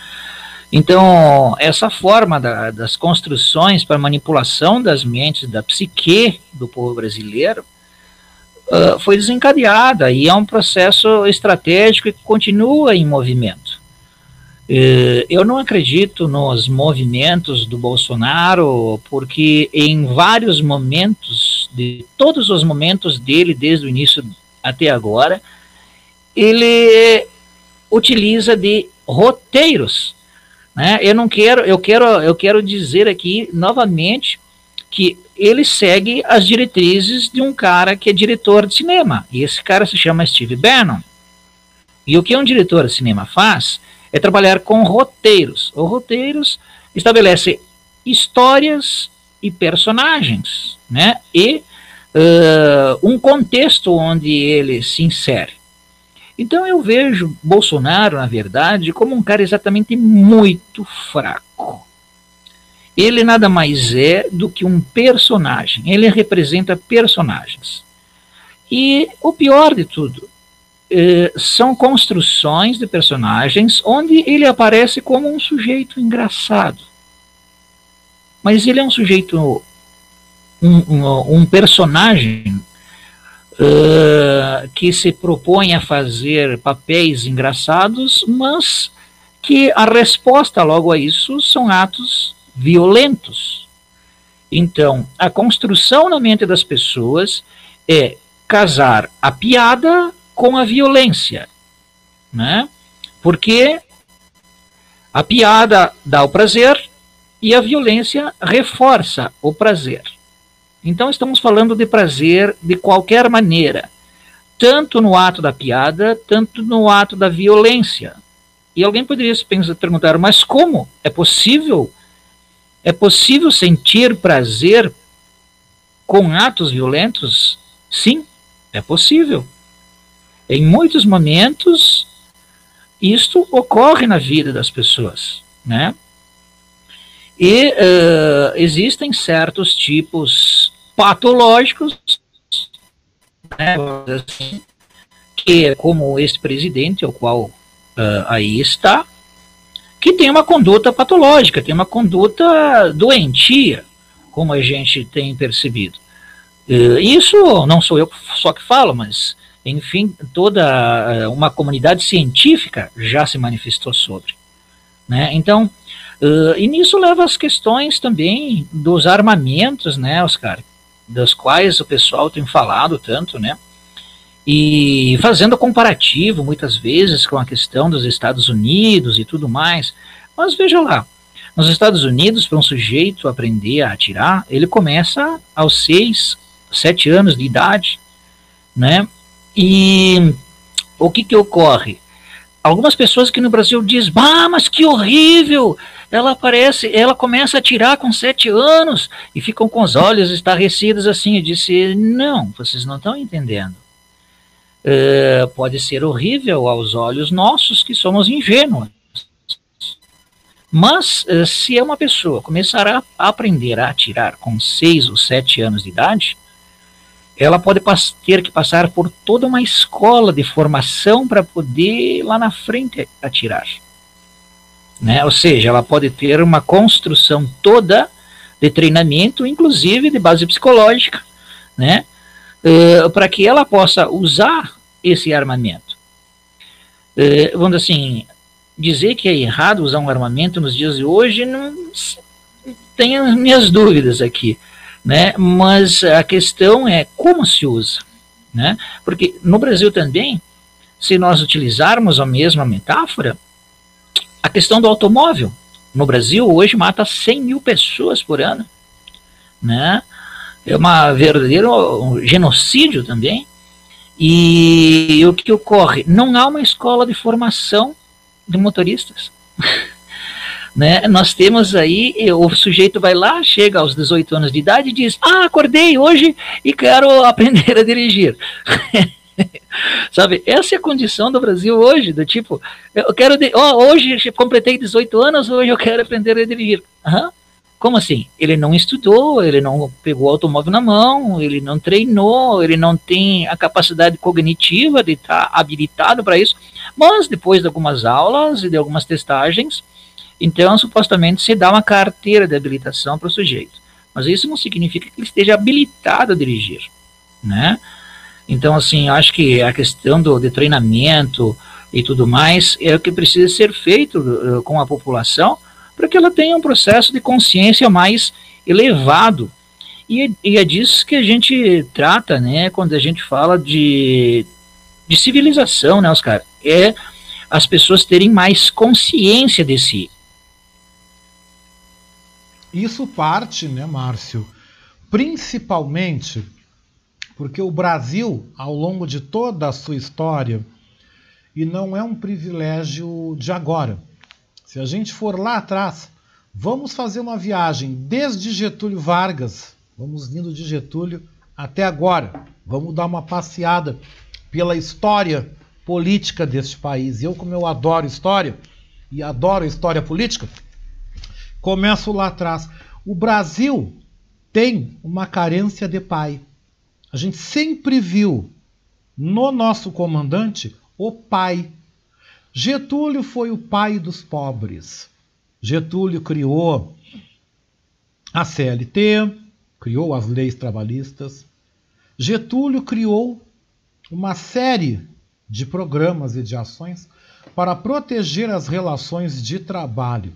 Então, essa forma da, das construções para manipulação das mentes, da psique do povo brasileiro, uh, foi desencadeada e é um processo estratégico que continua em movimento. Eh, eu não acredito nos movimentos do Bolsonaro, porque em vários momentos, de todos os momentos dele, desde o início até agora, ele utiliza de roteiros. Né? Eu não quero, eu quero, eu quero dizer aqui novamente que ele segue as diretrizes de um cara que é diretor de cinema. E esse cara se chama Steve Bannon. E o que um diretor de cinema faz? É trabalhar com roteiros. Os roteiros estabelecem histórias e personagens, né? E uh, um contexto onde ele se insere. Então eu vejo Bolsonaro, na verdade, como um cara exatamente muito fraco. Ele nada mais é do que um personagem. Ele representa personagens. E o pior de tudo eh, são construções de personagens onde ele aparece como um sujeito engraçado. Mas ele é um sujeito, um, um, um personagem uh, que se propõe a fazer papéis engraçados, mas que a resposta logo a isso são atos violentos. Então, a construção na mente das pessoas é casar a piada com a violência, né? Porque a piada dá o prazer e a violência reforça o prazer. Então estamos falando de prazer de qualquer maneira, tanto no ato da piada, tanto no ato da violência. E alguém poderia se perguntar, mas como? É possível? É possível sentir prazer com atos violentos? Sim, é possível. Em muitos momentos, isto ocorre na vida das pessoas, né? E uh, existem certos tipos patológicos, né, assim, que é como esse presidente, o qual uh, aí está, que tem uma conduta patológica, tem uma conduta doentia, como a gente tem percebido. Uh, isso não sou eu só que falo, mas enfim, toda eh, uma comunidade científica já se manifestou sobre. Né? Então, Uh, e nisso leva as questões também dos armamentos, né, Oscar, das quais o pessoal tem falado tanto, né, e fazendo comparativo muitas vezes com a questão dos Estados Unidos e tudo mais. Mas veja lá, nos Estados Unidos, para um sujeito aprender a atirar, ele começa aos 6, 7 anos de idade, né? E o que que ocorre? Algumas pessoas aqui no Brasil dizem, ah, mas que horrível! Ela aparece, ela começa a tirar com sete anos e ficam com os olhos estarrecidos assim. Eu disse, não, vocês não estão entendendo. Uh, pode ser horrível aos olhos nossos que somos ingênuos. Mas uh, se é uma pessoa começar a aprender a atirar com seis ou sete anos de idade, ela pode ter que passar por toda uma escola de formação para poder lá na frente atirar. Né? Ou seja, ela pode ter uma construção toda de treinamento, inclusive de base psicológica, né? Uh, para que ela possa usar esse armamento. Uh, vamos assim, dizer que é errado usar um armamento nos dias de hoje, não tenho minhas dúvidas aqui né? Mas a questão é como se usa, né? Porque no Brasil também, se nós utilizarmos a mesma metáfora, a questão do automóvel no Brasil hoje mata 100 mil pessoas por ano, né? É uma verdadeiro genocídio também. E o que ocorre? Não há uma escola de formação de motoristas. Né? Nós temos aí, o sujeito vai lá, chega aos 18 anos de idade e diz: Ah, acordei hoje e quero aprender a dirigir. Sabe, essa é a condição do Brasil hoje, do tipo, eu quero, oh, hoje completei 18 anos, hoje eu quero aprender a dirigir. Uhum. Como assim? Ele não estudou, ele não pegou o automóvel na mão, ele não treinou, ele não tem a capacidade cognitiva de estar habilitado para isso, mas depois de algumas aulas e de algumas testagens, então, supostamente, se dá uma carteira de habilitação para o sujeito. Mas isso não significa que ele esteja habilitado a dirigir, né? Então, assim, acho que a questão do, de treinamento e tudo mais é o que precisa ser feito uh, com a população para que ela tenha um processo de consciência mais elevado. E, e, é disso que a gente trata, né, quando a gente fala de, de civilização, né, Oscar? É as pessoas terem mais consciência de si. Isso parte, né, Márcio, principalmente porque o Brasil, ao longo de toda a sua história, e não é um privilégio de agora. Se a gente for lá atrás, vamos fazer uma viagem desde Getúlio Vargas, vamos vindo de Getúlio até agora. Vamos dar uma passeada pela história política deste país. Eu, como eu adoro história e adoro história política, Começo lá atrás. O Brasil tem uma carência de pai. A gente sempre viu no nosso comandante o pai. Getúlio foi o pai dos pobres. Getúlio criou a CLT, criou as leis trabalhistas. Getúlio criou uma série de programas e de ações para proteger as relações de trabalho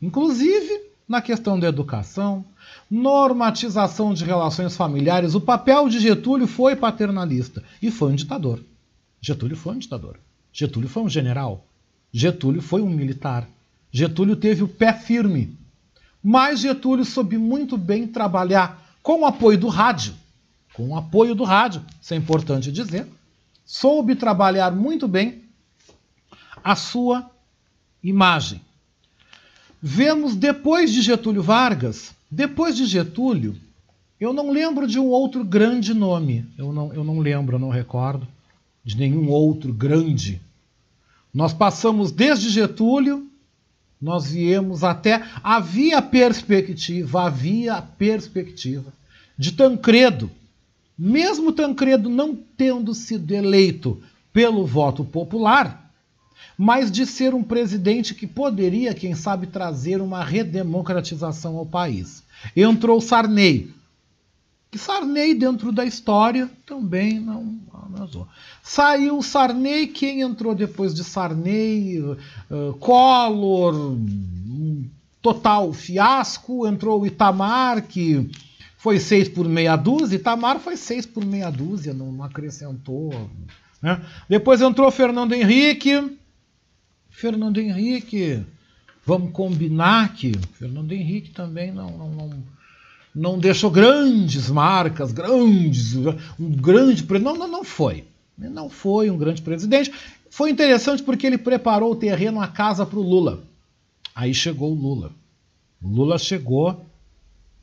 inclusive na questão da educação, normatização de relações familiares. O papel de Getúlio foi paternalista e foi um ditador. Getúlio foi um ditador. Getúlio foi um general. Getúlio foi um militar. Getúlio teve o pé firme. Mas Getúlio soube muito bem trabalhar com o apoio do rádio. Com o apoio do rádio, isso é importante dizer. Soube trabalhar muito bem a sua imagem. Vemos depois de Getúlio Vargas, depois de Getúlio, eu não lembro de um outro grande nome. Eu não, eu não lembro, eu não recordo de nenhum outro grande. Nós passamos desde Getúlio, nós viemos até. Havia perspectiva, havia perspectiva de Tancredo. Mesmo Tancredo não tendo sido eleito pelo voto popular, mas de ser um presidente que poderia, quem sabe, trazer uma redemocratização ao país. Entrou Sarney. Que Sarney, dentro da história, também não. Saiu Sarney, quem entrou depois de Sarney? Uh, Collor, total fiasco. Entrou o Itamar, que foi seis por meia dúzia. Itamar foi seis por meia dúzia, não, não acrescentou. Né? Depois entrou Fernando Henrique. Fernando Henrique, vamos combinar que Fernando Henrique também não, não, não, não deixou grandes marcas, grandes, um grande não, não, não foi. Não foi um grande presidente. Foi interessante porque ele preparou o terreno, a casa para o Lula. Aí chegou o Lula. O Lula chegou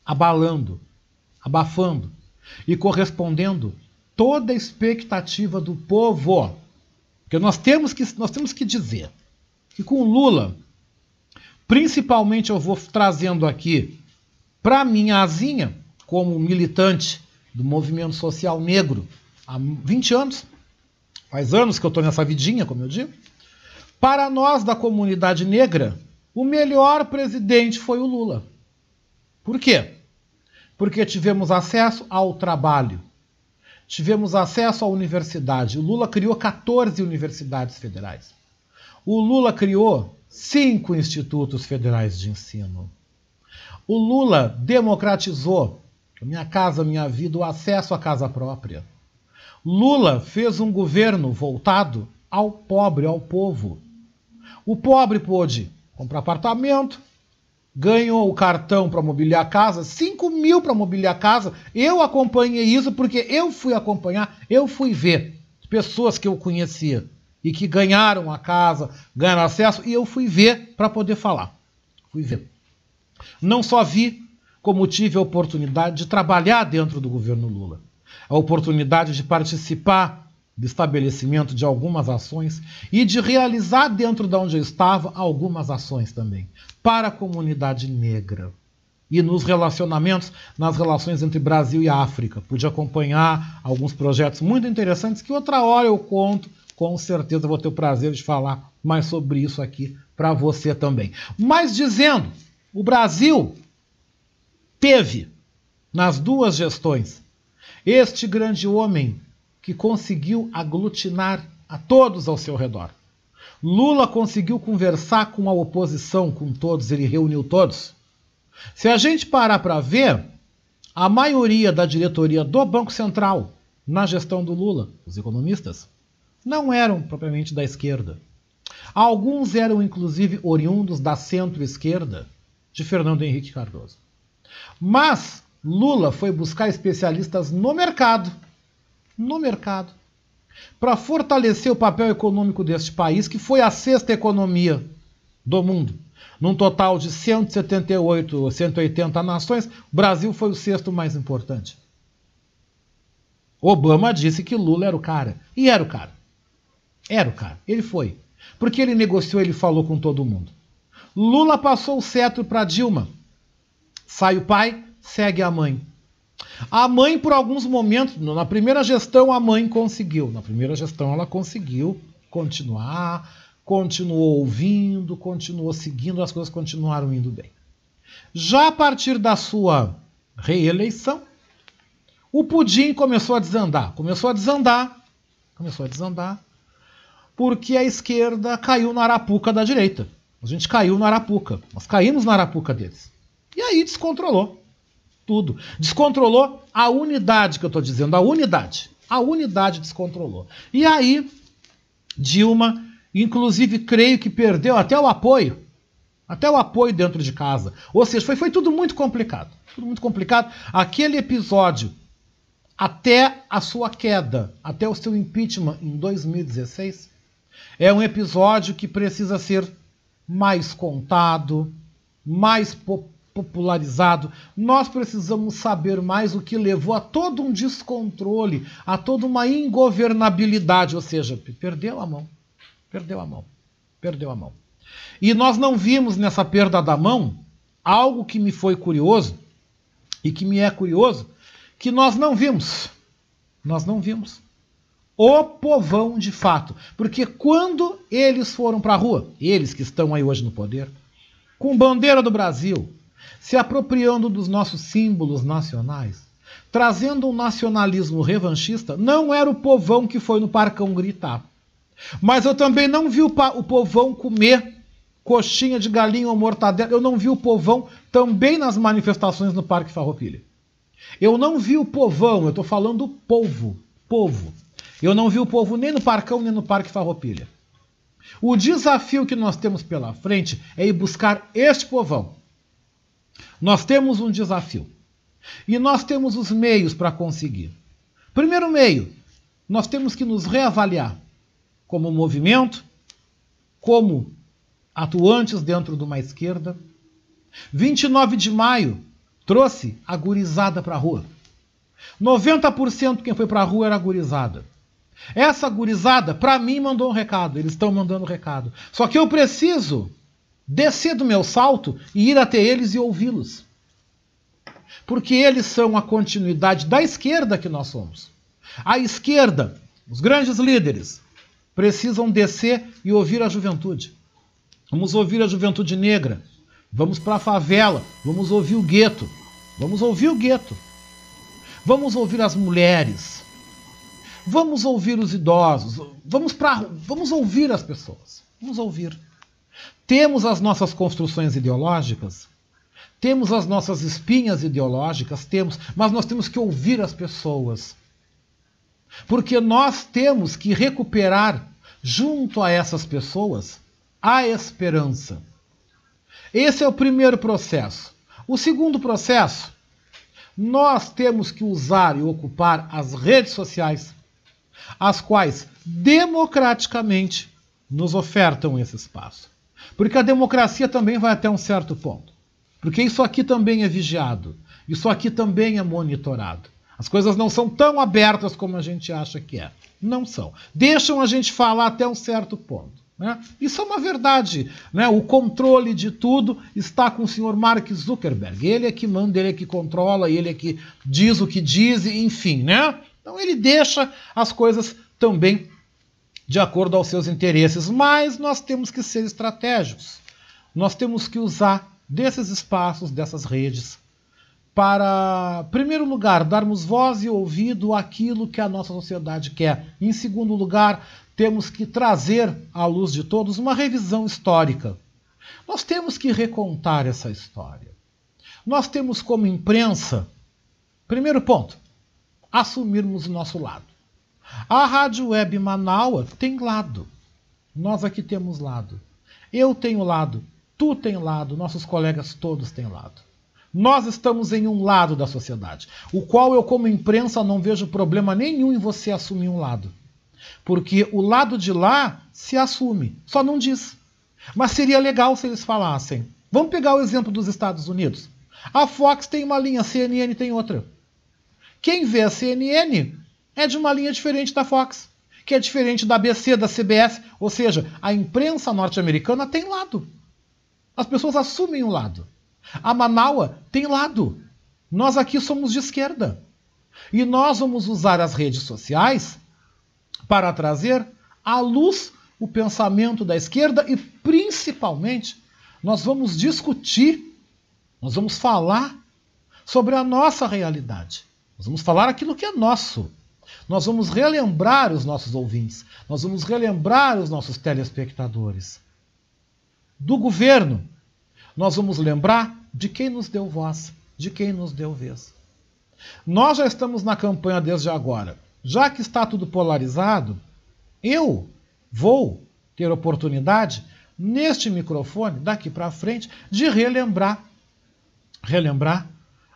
abalando, abafando e correspondendo toda a expectativa do povo. Porque nós temos que, nós temos que dizer que com Lula, principalmente eu vou trazendo aqui para minha asinha, como militante do movimento social negro há 20 anos, faz anos que eu estou nessa vidinha, como eu digo, para nós da comunidade negra, o melhor presidente foi o Lula. Por quê? Porque tivemos acesso ao trabalho, tivemos acesso à universidade. O Lula criou 14 universidades federais. O Lula criou cinco institutos federais de ensino. O Lula democratizou Minha Casa Minha Vida, o acesso à casa própria. Lula fez um governo voltado ao pobre, ao povo. O pobre pôde comprar apartamento, ganhou o cartão para mobiliar a casa, 5 mil para mobiliar a casa. Eu acompanhei isso porque eu fui acompanhar, eu fui ver pessoas que eu conhecia e que ganharam a casa, ganharam acesso, e eu fui ver para poder falar. Fui ver. Não só vi, como tive a oportunidade de trabalhar dentro do governo Lula, a oportunidade de participar do estabelecimento de algumas ações e de realizar dentro de onde eu estava algumas ações também para a comunidade negra. E nos relacionamentos, nas relações entre Brasil e África. Pude acompanhar alguns projetos muito interessantes que outra hora eu conto, com certeza vou ter o prazer de falar mais sobre isso aqui para você também. Mas dizendo, o Brasil teve nas duas gestões este grande homem que conseguiu aglutinar a todos ao seu redor. Lula conseguiu conversar com a oposição, com todos, ele reuniu todos. Se a gente parar para ver, a maioria da diretoria do Banco Central, na gestão do Lula, os economistas, não eram propriamente da esquerda. Alguns eram inclusive oriundos da centro-esquerda de Fernando Henrique Cardoso. Mas Lula foi buscar especialistas no mercado no mercado para fortalecer o papel econômico deste país, que foi a sexta economia do mundo. Num total de 178 ou 180 nações, o Brasil foi o sexto mais importante. Obama disse que Lula era o cara. E era o cara. Era o cara. Ele foi. Porque ele negociou, ele falou com todo mundo. Lula passou o cetro para Dilma. Sai o pai, segue a mãe. A mãe, por alguns momentos, na primeira gestão, a mãe conseguiu. Na primeira gestão, ela conseguiu continuar, continuou ouvindo, continuou seguindo, as coisas continuaram indo bem. Já a partir da sua reeleição, o pudim começou a desandar. Começou a desandar, começou a desandar, porque a esquerda caiu na arapuca da direita. A gente caiu na arapuca. Nós caímos na arapuca deles. E aí descontrolou tudo. Descontrolou a unidade que eu estou dizendo, a unidade. A unidade descontrolou. E aí, Dilma, inclusive, creio que perdeu até o apoio. Até o apoio dentro de casa. Ou seja, foi, foi tudo muito complicado. Tudo muito complicado. Aquele episódio, até a sua queda, até o seu impeachment em 2016, é um episódio que precisa ser mais contado, mais popularizado, nós precisamos saber mais o que levou a todo um descontrole, a toda uma ingovernabilidade, ou seja, perdeu a mão. Perdeu a mão. Perdeu a mão. E nós não vimos nessa perda da mão algo que me foi curioso e que me é curioso, que nós não vimos. Nós não vimos. O povão de fato. Porque quando eles foram para a rua, eles que estão aí hoje no poder, com bandeira do Brasil, se apropriando dos nossos símbolos nacionais, trazendo um nacionalismo revanchista, não era o povão que foi no Parcão gritar. Mas eu também não vi o, o povão comer coxinha de galinha ou mortadela. Eu não vi o povão também nas manifestações no Parque Farroupilha. Eu não vi o povão, eu estou falando povo, povo. Eu não vi o povo nem no Parcão nem no Parque Farroupilha. O desafio que nós temos pela frente é ir buscar este povão. Nós temos um desafio. E nós temos os meios para conseguir. Primeiro meio, nós temos que nos reavaliar como movimento, como atuantes dentro de uma esquerda. 29 de maio trouxe a gurizada para a rua. 90% quem foi para a rua era gurizada. Essa gurizada, para mim, mandou um recado. Eles estão mandando recado. Só que eu preciso descer do meu salto e ir até eles e ouvi-los. Porque eles são a continuidade da esquerda que nós somos. A esquerda, os grandes líderes, precisam descer e ouvir a juventude. Vamos ouvir a juventude negra. Vamos para a favela. Vamos ouvir o gueto. Vamos ouvir o gueto. Vamos ouvir as mulheres. Vamos ouvir os idosos. Vamos para, vamos ouvir as pessoas. Vamos ouvir. Temos as nossas construções ideológicas, temos as nossas espinhas ideológicas, temos, mas nós temos que ouvir as pessoas. Porque nós temos que recuperar junto a essas pessoas a esperança. Esse é o primeiro processo. O segundo processo, nós temos que usar e ocupar as redes sociais, as quais democraticamente nos ofertam esse espaço. Porque a democracia também vai até um certo ponto. Porque isso aqui também é vigiado. Isso aqui também é monitorado. As coisas não são tão abertas como a gente acha que é. Não são. Deixam a gente falar até um certo ponto. Né? Isso é uma verdade. Né? O controle de tudo está com o senhor Mark Zuckerberg. Ele é que manda, ele é que controla, ele é que diz o que diz, enfim. Né? Então ele deixa as coisas também de acordo aos seus interesses. Mas nós temos que ser estratégicos. Nós temos que usar desses espaços, dessas redes, para, em primeiro lugar, darmos voz e ouvido àquilo que a nossa sociedade quer. Em segundo lugar, temos que trazer à luz de todos uma revisão histórica. Nós temos que recontar essa história. Nós temos como imprensa, primeiro ponto, assumirmos o nosso lado. A Rádio Web Manaus tem lado. Nós aqui temos lado. Eu tenho lado. Tu tem lado. Nossos colegas todos têm lado. Nós estamos em um lado da sociedade, o qual eu, como imprensa, não vejo problema nenhum em você assumir um lado. Porque o lado de lá se assume, só não diz. Mas seria legal se eles falassem. Vamos pegar o exemplo dos Estados Unidos. A Fox tem uma linha, a CNN tem outra. Quem vê a CNN é de uma linha diferente da Fox, que é diferente da ABC, da CBS, ou seja, a imprensa norte-americana tem lado. As pessoas assumem um lado. A Manaua tem lado. Nós aqui somos de esquerda. E nós vamos usar as redes sociais para trazer à luz o pensamento da esquerda e, principalmente, nós vamos discutir, nós vamos falar sobre a nossa realidade. Nós vamos falar aquilo que é nosso. Nós vamos relembrar os nossos ouvintes, nós vamos relembrar os nossos telespectadores. Do governo, nós vamos lembrar de quem nos deu voz, de quem nos deu vez. Nós já estamos na campanha desde agora. Já que está tudo polarizado, eu vou ter oportunidade neste microfone daqui para frente de relembrar relembrar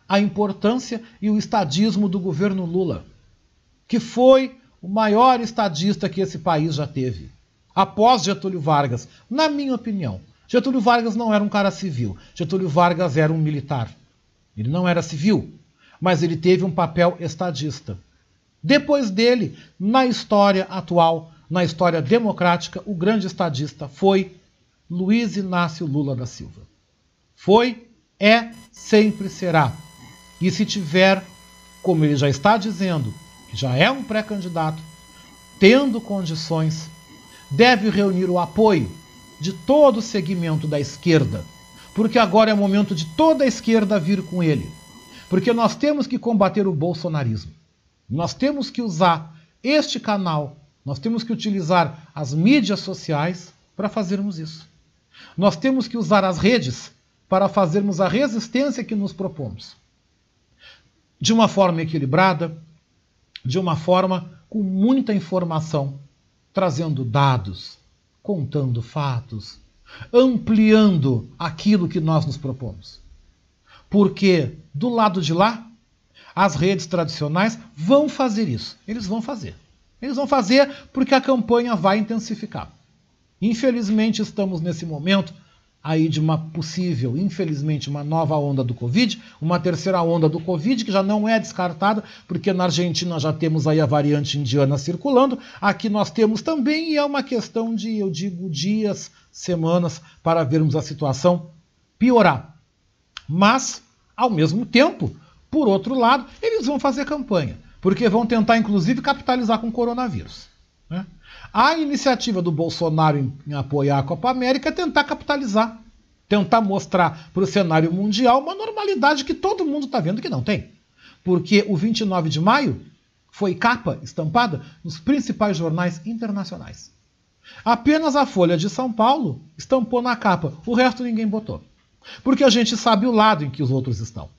a importância e o estadismo do governo Lula, que foi o maior estadista que esse país já teve, após Getúlio Vargas, na minha opinião. Getúlio Vargas não era um cara civil. Getúlio Vargas era um militar. Ele não era civil, mas ele teve um papel estadista. Depois dele, na história atual, na história democrática, o grande estadista foi Luiz Inácio Lula da Silva. Foi, é, sempre será. E se tiver, como ele já está dizendo, já é um pré-candidato, tendo condições, deve reunir o apoio de todo o segmento da esquerda, porque agora é momento de toda a esquerda vir com ele. Porque nós temos que combater o bolsonarismo. Nós temos que usar este canal, nós temos que utilizar as mídias sociais para fazermos isso. Nós temos que usar as redes para fazermos a resistência que nos propomos. De uma forma equilibrada, de uma forma com muita informação, trazendo dados, contando fatos, ampliando aquilo que nós nos propomos. Porque do lado de lá, as redes tradicionais vão fazer isso. Eles vão fazer. Eles vão fazer porque a campanha vai intensificar. Infelizmente, estamos nesse momento aí de uma possível, infelizmente, uma nova onda do Covid, uma terceira onda do Covid, que já não é descartada, porque na Argentina já temos aí a variante indiana circulando, aqui nós temos também, e é uma questão de, eu digo, dias, semanas, para vermos a situação piorar. Mas, ao mesmo tempo, por outro lado, eles vão fazer campanha, porque vão tentar, inclusive, capitalizar com o coronavírus. A iniciativa do Bolsonaro em, em apoiar a Copa América é tentar capitalizar, tentar mostrar para o cenário mundial uma normalidade que todo mundo está vendo que não tem. Porque o 29 de maio foi capa estampada nos principais jornais internacionais. Apenas a Folha de São Paulo estampou na capa, o resto ninguém botou. Porque a gente sabe o lado em que os outros estão.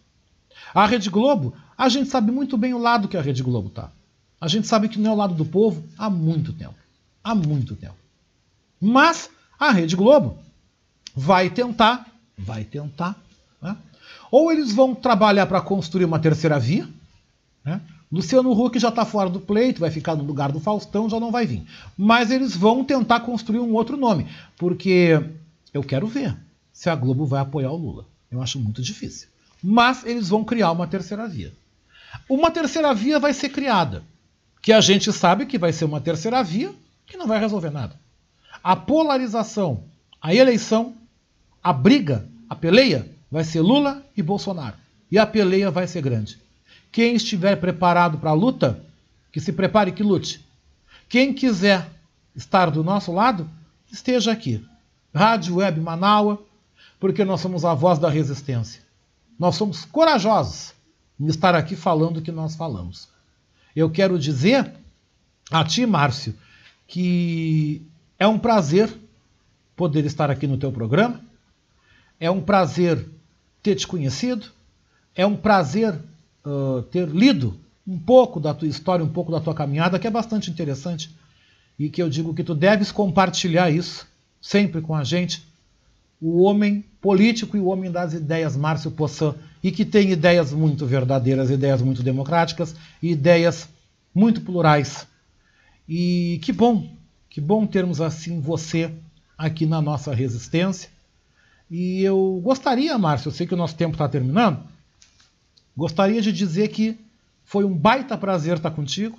A Rede Globo, a gente sabe muito bem o lado que a Rede Globo está. A gente sabe que não é o lado do povo há muito tempo. Há muito tempo. Mas a Rede Globo vai tentar, vai tentar, né? ou eles vão trabalhar para construir uma terceira via, né? Luciano Huck já está fora do pleito, vai ficar no lugar do Faustão, já não vai vir. Mas eles vão tentar construir um outro nome, porque eu quero ver se a Globo vai apoiar o Lula. Eu acho muito difícil. Mas eles vão criar uma terceira via. Uma terceira via vai ser criada que a gente sabe que vai ser uma terceira via que não vai resolver nada. A polarização, a eleição, a briga, a peleia vai ser Lula e Bolsonaro. E a peleia vai ser grande. Quem estiver preparado para a luta, que se prepare que lute. Quem quiser estar do nosso lado, esteja aqui. Rádio Web Manaua, porque nós somos a voz da resistência. Nós somos corajosos em estar aqui falando o que nós falamos. Eu quero dizer a ti, Márcio, que é um prazer poder estar aqui no teu programa. É um prazer ter te conhecido. É um prazer uh, ter lido um pouco da tua história, um pouco da tua caminhada, que é bastante interessante. E que eu digo que tu deves compartilhar isso sempre com a gente. O homem político e o homem das ideias, Márcio Poçan, e que tem ideias muito verdadeiras, ideias muito democráticas, ideias muito plurais. E que bom, que bom termos assim você aqui na nossa resistência. E eu gostaria, Márcio, eu sei que o nosso tempo está terminando, gostaria de dizer que foi um baita prazer estar contigo.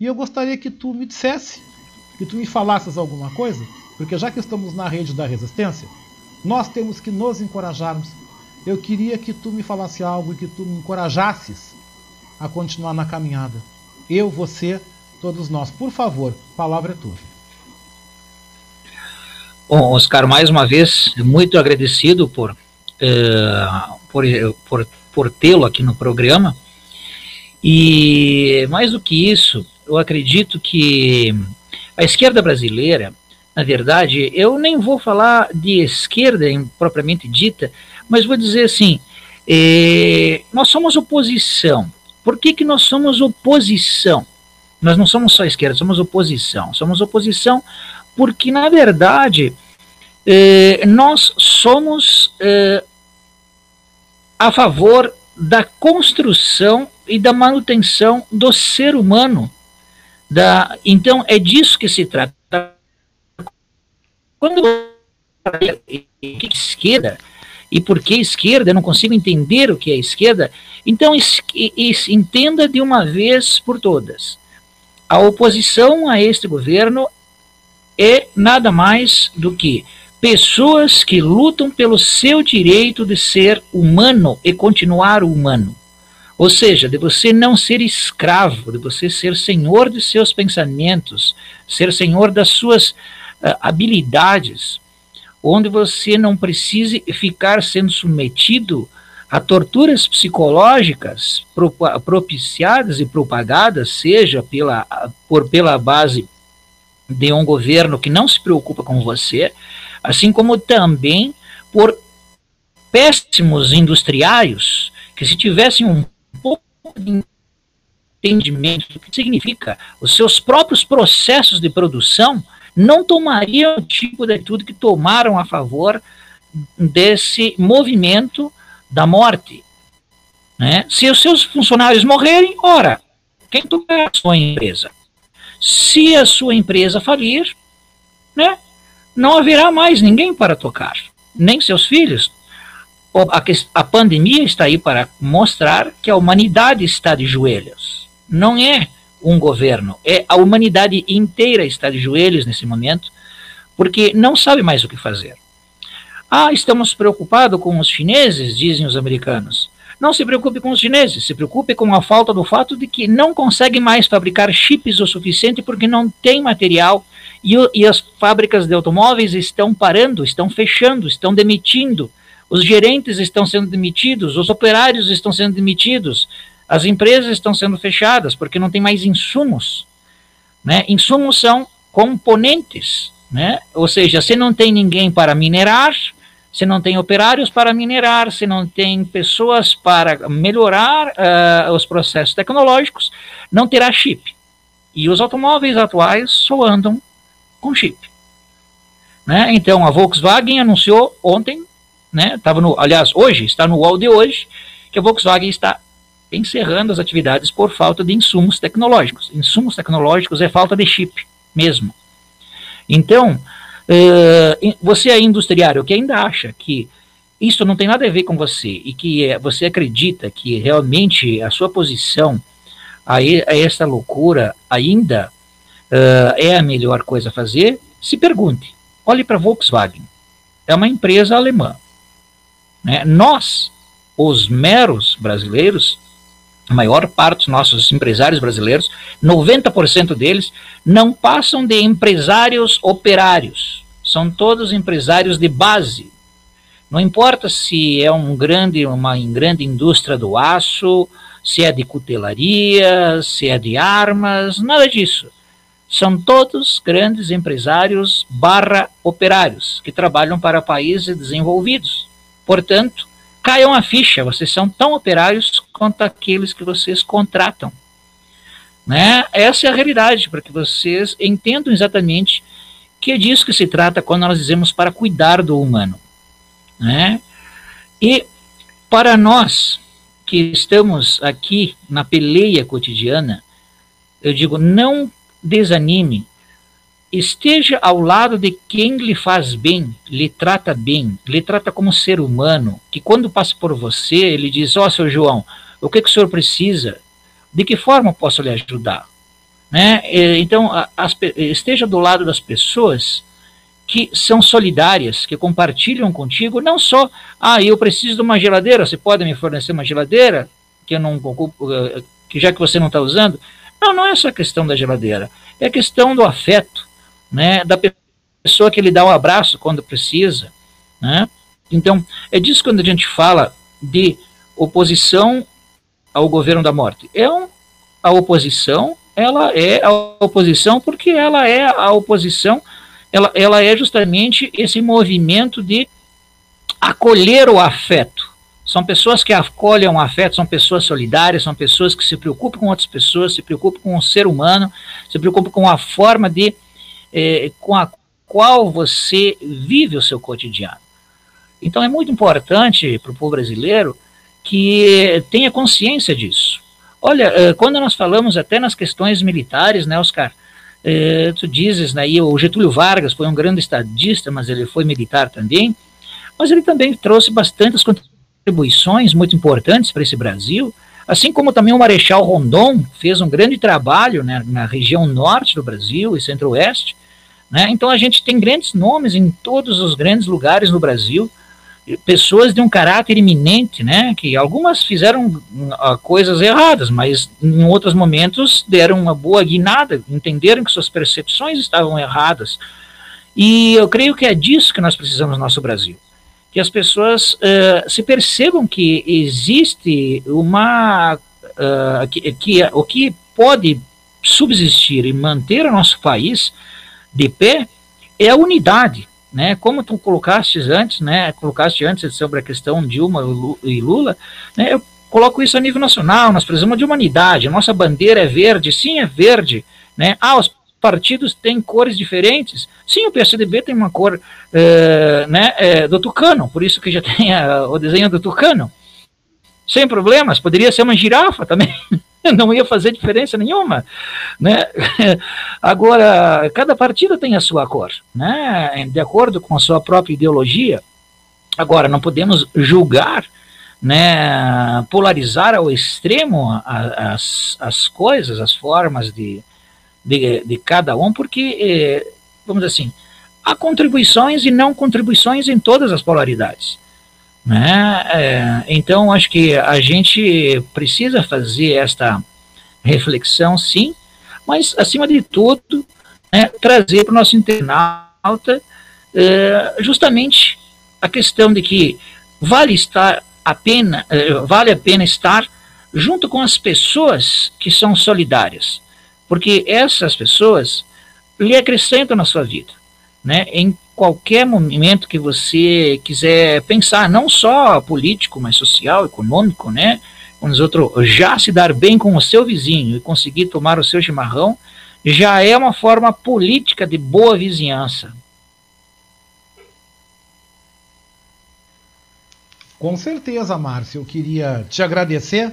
E eu gostaria que tu me dissesse, que tu me falasses alguma coisa, porque já que estamos na rede da resistência, nós temos que nos encorajarmos eu queria que tu me falasse algo e que tu me encorajasses a continuar na caminhada. Eu, você, todos nós. Por favor, palavra é tua. Bom, Oscar, mais uma vez, muito agradecido por, uh, por, por, por tê-lo aqui no programa. E mais do que isso, eu acredito que a esquerda brasileira, na verdade, eu nem vou falar de esquerda propriamente dita, mas vou dizer assim: é, nós somos oposição. Por que, que nós somos oposição? Nós não somos só esquerda, somos oposição. Somos oposição porque, na verdade, é, nós somos é, a favor da construção e da manutenção do ser humano. Da, então, é disso que se trata. Quando esquerda, e por que esquerda, eu não consigo entender o que é esquerda, então es, es, entenda de uma vez por todas. A oposição a este governo é nada mais do que pessoas que lutam pelo seu direito de ser humano e continuar humano. Ou seja, de você não ser escravo, de você ser senhor de seus pensamentos, ser senhor das suas uh, habilidades, onde você não precise ficar sendo submetido a torturas psicológicas propiciadas e propagadas, seja pela, por, pela base de um governo que não se preocupa com você, assim como também por péssimos industriários que se tivessem um pouco de entendimento do que significa os seus próprios processos de produção, não tomariam o tipo de atitude que tomaram a favor desse movimento da morte. Né? Se os seus funcionários morrerem, ora, quem tocará a sua empresa? Se a sua empresa falir, né, não haverá mais ninguém para tocar, nem seus filhos. A, a pandemia está aí para mostrar que a humanidade está de joelhos. Não é um governo, é a humanidade inteira está de joelhos nesse momento, porque não sabe mais o que fazer. Ah, estamos preocupados com os chineses, dizem os americanos. Não se preocupe com os chineses, se preocupe com a falta do fato de que não consegue mais fabricar chips o suficiente porque não tem material e, e as fábricas de automóveis estão parando, estão fechando, estão demitindo. Os gerentes estão sendo demitidos, os operários estão sendo demitidos, as empresas estão sendo fechadas porque não tem mais insumos. Né? Insumos são componentes, né? ou seja, se não tem ninguém para minerar, se não tem operários para minerar, se não tem pessoas para melhorar uh, os processos tecnológicos, não terá chip. E os automóveis atuais só andam com chip. Né? Então a Volkswagen anunciou ontem, né, tava no, aliás, hoje, está no UOL de hoje, que a Volkswagen está encerrando as atividades por falta de insumos tecnológicos. Insumos tecnológicos é falta de chip mesmo. Então, Uh, você é industriário que ainda acha que isso não tem nada a ver com você e que é, você acredita que realmente a sua posição a, a essa loucura ainda uh, é a melhor coisa a fazer, se pergunte. Olhe para a Volkswagen. É uma empresa alemã. Né? Nós, os meros brasileiros, a maior parte dos nossos empresários brasileiros, 90% deles, não passam de empresários operários. São todos empresários de base. Não importa se é um grande, uma grande indústria do aço, se é de cutelaria, se é de armas, nada disso. São todos grandes empresários barra operários que trabalham para países desenvolvidos. Portanto, caiam a ficha, vocês são tão operários quanto aqueles que vocês contratam. Né? Essa é a realidade, para que vocês entendam exatamente que é disso que se trata quando nós dizemos para cuidar do humano. Né? E para nós que estamos aqui na peleia cotidiana, eu digo, não desanime, esteja ao lado de quem lhe faz bem, lhe trata bem, lhe trata como ser humano, que quando passa por você, ele diz, ó, oh, seu João, o que, que o senhor precisa? De que forma posso lhe ajudar? Né? Então, as, esteja do lado das pessoas que são solidárias, que compartilham contigo, não só, ah, eu preciso de uma geladeira, você pode me fornecer uma geladeira, que eu não eh, que já que você não está usando. Não, não é só questão da geladeira, é questão do afeto, né, da pessoa que lhe dá um abraço quando precisa, né? Então, é disso quando a gente fala de oposição ao governo da morte. É um, a oposição, ela é a oposição porque ela é a oposição, ela, ela é justamente esse movimento de acolher o afeto. São pessoas que acolhem o afeto, são pessoas solidárias, são pessoas que se preocupam com outras pessoas, se preocupam com o ser humano, se preocupam com a forma de é, com a qual você vive o seu cotidiano. Então é muito importante para o povo brasileiro que tenha consciência disso. Olha, é, quando nós falamos até nas questões militares, né, Oscar? É, tu dizes, né, o Getúlio Vargas foi um grande estadista, mas ele foi militar também, mas ele também trouxe bastantes contribuições muito importantes para esse Brasil, assim como também o Marechal Rondon fez um grande trabalho né, na região norte do Brasil e centro-oeste, né? Então a gente tem grandes nomes em todos os grandes lugares no Brasil, pessoas de um caráter iminente, né? Que algumas fizeram uh, coisas erradas, mas em outros momentos deram uma boa guinada, entenderam que suas percepções estavam erradas. E eu creio que é disso que nós precisamos no nosso Brasil. Que as pessoas uh, se percebam que existe uma. Uh, que, que o que pode subsistir e manter o nosso país de pé é a unidade, né? Como tu colocaste antes, né? Colocaste antes sobre a questão Dilma e Lula, né? Eu coloco isso a nível nacional, nós precisamos de humanidade, a nossa bandeira é verde, sim, é verde, né? Ah, os partidos têm cores diferentes, sim, o PSDB tem uma cor, é, né, é, do tucano, por isso que já tem a, o desenho do tucano, sem problemas, poderia ser uma girafa também, não ia fazer diferença nenhuma, né? Agora, cada partido tem a sua cor, né? De acordo com a sua própria ideologia. Agora, não podemos julgar, né? Polarizar ao extremo as, as coisas, as formas de, de, de cada um, porque, eh, vamos dizer assim, há contribuições e não contribuições em todas as polaridades. Né? É, então, acho que a gente precisa fazer esta reflexão, sim, mas, acima de tudo, né, trazer para o nosso internauta é, justamente a questão de que vale estar a pena, é, vale a pena estar junto com as pessoas que são solidárias, porque essas pessoas lhe acrescentam na sua vida, né? Em qualquer momento que você quiser pensar, não só político, mas social, econômico, né? Vamos outro, já se dar bem com o seu vizinho e conseguir tomar o seu chimarrão, já é uma forma política de boa vizinhança. Com certeza, Márcio. Eu queria te agradecer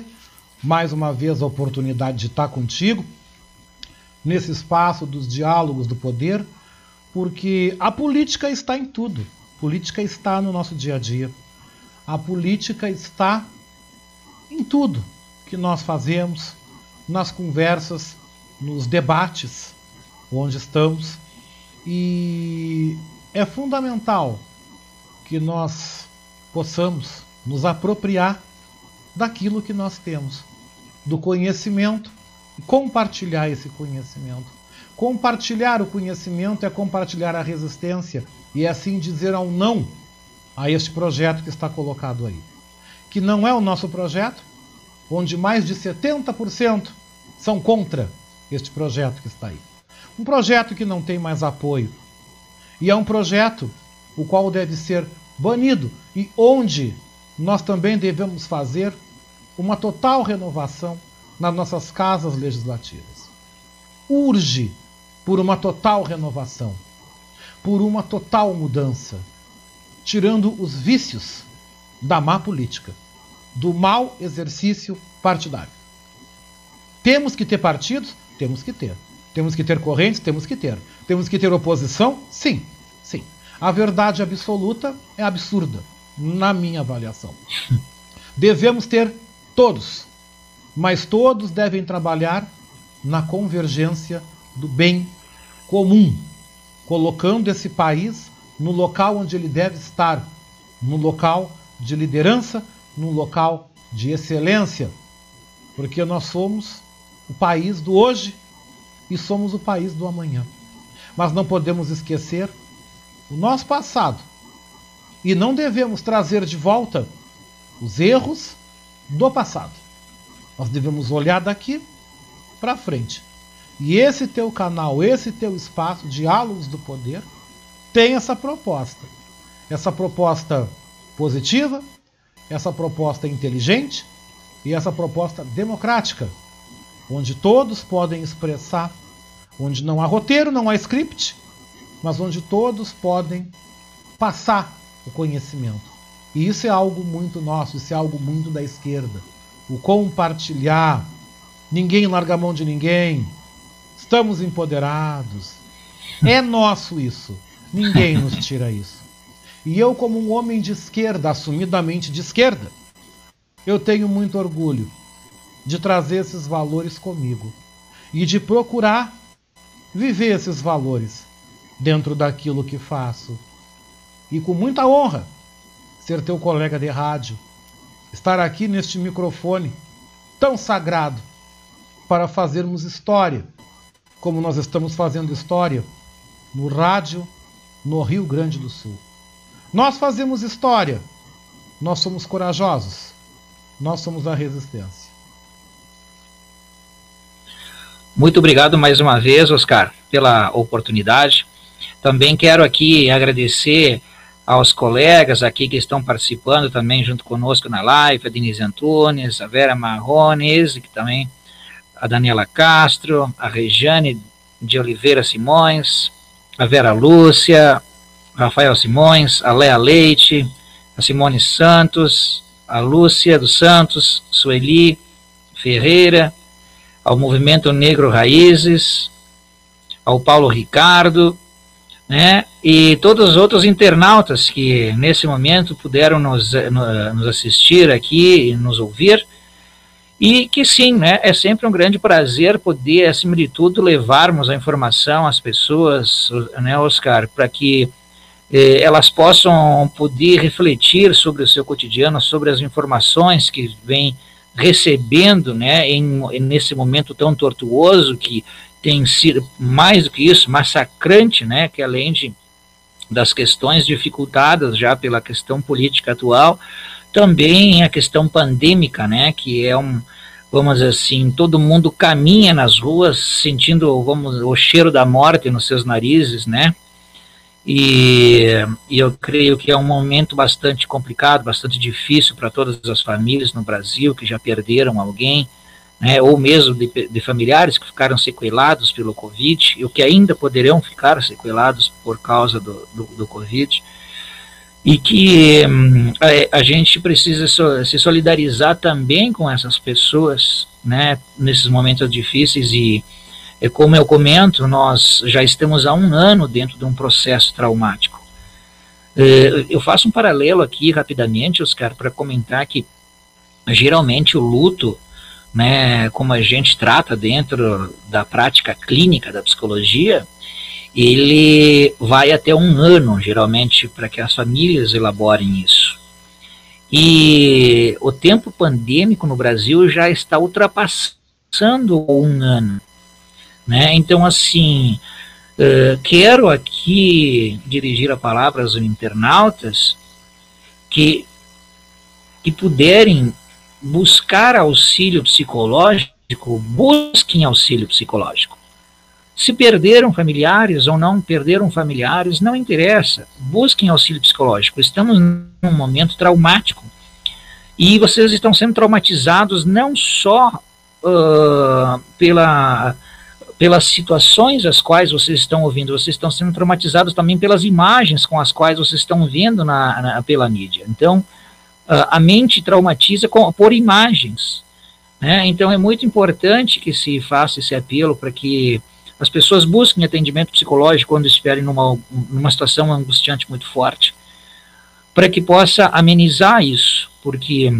mais uma vez a oportunidade de estar contigo nesse espaço dos diálogos do poder porque a política está em tudo. A política está no nosso dia a dia. A política está em tudo que nós fazemos, nas conversas, nos debates onde estamos. E é fundamental que nós possamos nos apropriar daquilo que nós temos, do conhecimento compartilhar esse conhecimento. Compartilhar o conhecimento é compartilhar a resistência e é assim dizer ao não a este projeto que está colocado aí. Que não é o nosso projeto, onde mais de 70% são contra este projeto que está aí. Um projeto que não tem mais apoio. E é um projeto o qual deve ser banido e onde nós também devemos fazer uma total renovação nas nossas casas legislativas. Urge por uma total renovação, por uma total mudança, tirando os vícios da má política, do mau exercício partidário. Temos que ter partidos? Temos que ter. Temos que ter correntes? Temos que ter. Temos que ter oposição? Sim, sim. A verdade absoluta é absurda, na minha avaliação. Devemos ter todos, mas todos devem trabalhar na convergência do bem comum, colocando esse país no local onde ele deve estar, no local de liderança, num local de excelência, porque nós somos o país do hoje e somos o país do amanhã. Mas não podemos esquecer o nosso passado e não devemos trazer de volta os erros do passado. Nós devemos olhar daqui para frente e esse teu canal, esse teu espaço, Diálogos do Poder, tem essa proposta. Essa proposta positiva, essa proposta inteligente e essa proposta democrática, onde todos podem expressar, onde não há roteiro, não há script, mas onde todos podem passar o conhecimento. E isso é algo muito nosso, isso é algo muito da esquerda. O compartilhar. Ninguém larga a mão de ninguém Estamos empoderados. É nosso isso. Ninguém nos tira isso. E eu, como um homem de esquerda, assumidamente de esquerda, eu tenho muito orgulho de trazer esses valores comigo e de procurar viver esses valores dentro daquilo que faço. E com muita honra ser teu colega de rádio, estar aqui neste microfone tão sagrado para fazermos história como nós estamos fazendo história no rádio no Rio Grande do Sul. Nós fazemos história, nós somos corajosos, nós somos a resistência. Muito obrigado mais uma vez, Oscar, pela oportunidade. Também quero aqui agradecer aos colegas aqui que estão participando também junto conosco na live, a Denise Antunes, a Vera Marrones, que também a Daniela Castro, a Rejane de Oliveira Simões, a Vera Lúcia, Rafael Simões, a Lea Leite, a Simone Santos, a Lúcia dos Santos, Sueli Ferreira, ao Movimento Negro Raízes, ao Paulo Ricardo, né, e todos os outros internautas que nesse momento puderam nos, nos assistir aqui e nos ouvir, e que sim, né, é sempre um grande prazer poder, acima de tudo, levarmos a informação às pessoas, né, Oscar, para que eh, elas possam poder refletir sobre o seu cotidiano, sobre as informações que vêm recebendo, né, em, nesse momento tão tortuoso que tem sido mais do que isso, massacrante, né, que além de das questões dificultadas já pela questão política atual, também a questão pandêmica, né, que é um, vamos dizer assim, todo mundo caminha nas ruas sentindo, vamos, o cheiro da morte nos seus narizes, né, e, e, eu creio que é um momento bastante complicado, bastante difícil para todas as famílias no Brasil que já perderam alguém, né, ou mesmo de, de, familiares que ficaram sequelados pelo Covid, e o que ainda poderão ficar sequelados por causa do, do, do Covid, e que hum, a, a, gente precisa so, se solidarizar também com essas pessoas, né, nesses momentos difíceis e é como eu comento, nós já estamos há um ano dentro de um processo traumático. É, eu faço um paralelo aqui rapidamente, Oscar, para comentar que geralmente o luto, né, como a gente trata dentro da prática clínica da psicologia, ele vai até um ano, geralmente, para que as famílias elaborem isso. E o tempo pandêmico no Brasil já está ultrapassando um ano. Né? Então, assim, uh, quero aqui dirigir a palavra aos internautas que, que puderem buscar auxílio psicológico, busquem auxílio psicológico. Se perderam familiares ou não perderam familiares, não interessa. Busquem auxílio psicológico. Estamos num momento traumático. E vocês estão sendo traumatizados não só uh, pela pelas situações as quais vocês estão ouvindo, vocês estão sendo traumatizados também pelas imagens com as quais vocês estão vendo na, na pela mídia. Então, a mente traumatiza com, por imagens. Né? Então, é muito importante que se faça esse apelo para que as pessoas busquem atendimento psicológico quando estiverem numa, numa situação angustiante muito forte, para que possa amenizar isso, porque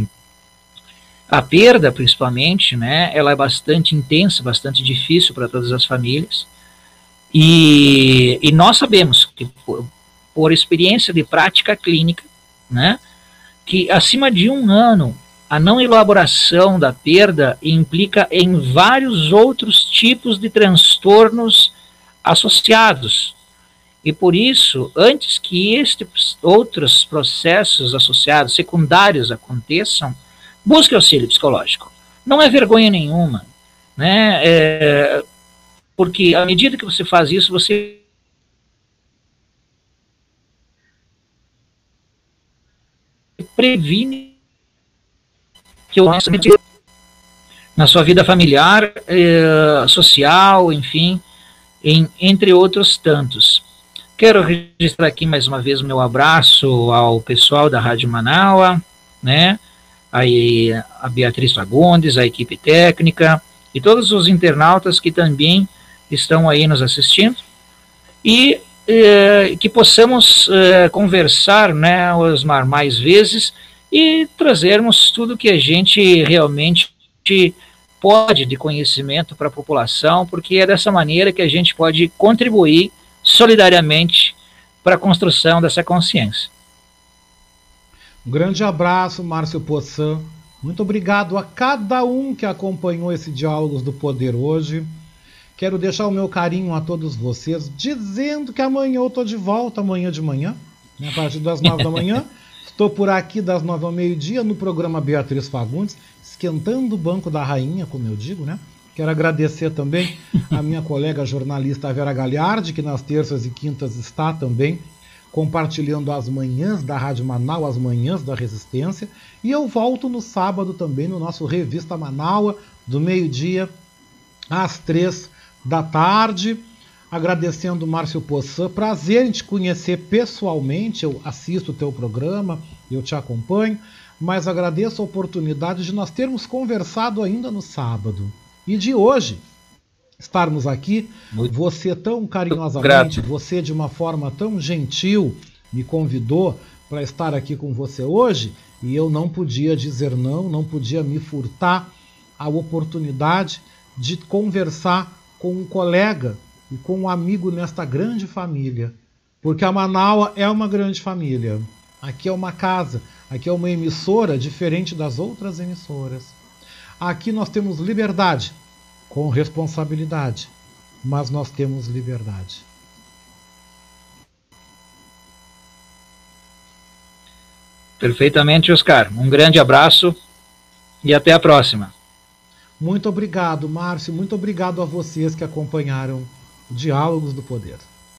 a perda, principalmente, né, ela é bastante intensa, bastante difícil para todas as famílias. E, e nós sabemos que, por, por, experiência de prática clínica, né, que acima de um ano, a não elaboração da perda implica em vários outros tipos de transtornos associados. E por isso, antes que estes outros processos associados, secundários, aconteçam, busque auxílio psicológico. Não é vergonha nenhuma, né? É, porque à medida que você faz isso, você previne que o na sua vida familiar, é, social, enfim, em, entre outros tantos. Quero registrar aqui mais uma vez meu abraço ao pessoal da Rádio Manaua, né? aí a Beatriz Fagundes, a equipe técnica e todos os internautas que também estão aí nos assistindo e eh, que possamos eh, conversar, né, Osmar, mais vezes e trazermos tudo que a gente realmente pode de conhecimento para a população, porque é dessa maneira que a gente pode contribuir solidariamente para a construção dessa consciência. Um grande abraço, Márcio Poçan. Muito obrigado a cada um que acompanhou esse Diálogos do Poder hoje. Quero deixar o meu carinho a todos vocês, dizendo que amanhã eu estou de volta, amanhã de manhã, né, a partir das nove da manhã. Estou por aqui das nove ao meio-dia no programa Beatriz Fagundes, esquentando o banco da rainha, como eu digo, né? Quero agradecer também a minha colega jornalista Vera Galhardi, que nas terças e quintas está também compartilhando as manhãs da Rádio Manaus, as manhãs da Resistência. E eu volto no sábado também no nosso Revista Manaus, do meio-dia às três da tarde. Agradecendo Márcio Poçan, prazer em te conhecer pessoalmente. Eu assisto o teu programa, eu te acompanho, mas agradeço a oportunidade de nós termos conversado ainda no sábado e de hoje estarmos aqui. Muito você tão carinhosamente, você de uma forma tão gentil me convidou para estar aqui com você hoje e eu não podia dizer não, não podia me furtar a oportunidade de conversar com um colega e com um amigo nesta grande família. Porque a Manaus é uma grande família. Aqui é uma casa, aqui é uma emissora diferente das outras emissoras. Aqui nós temos liberdade com responsabilidade, mas nós temos liberdade. Perfeitamente, Oscar. Um grande abraço e até a próxima. Muito obrigado, Márcio. Muito obrigado a vocês que acompanharam Diálogos do Poder.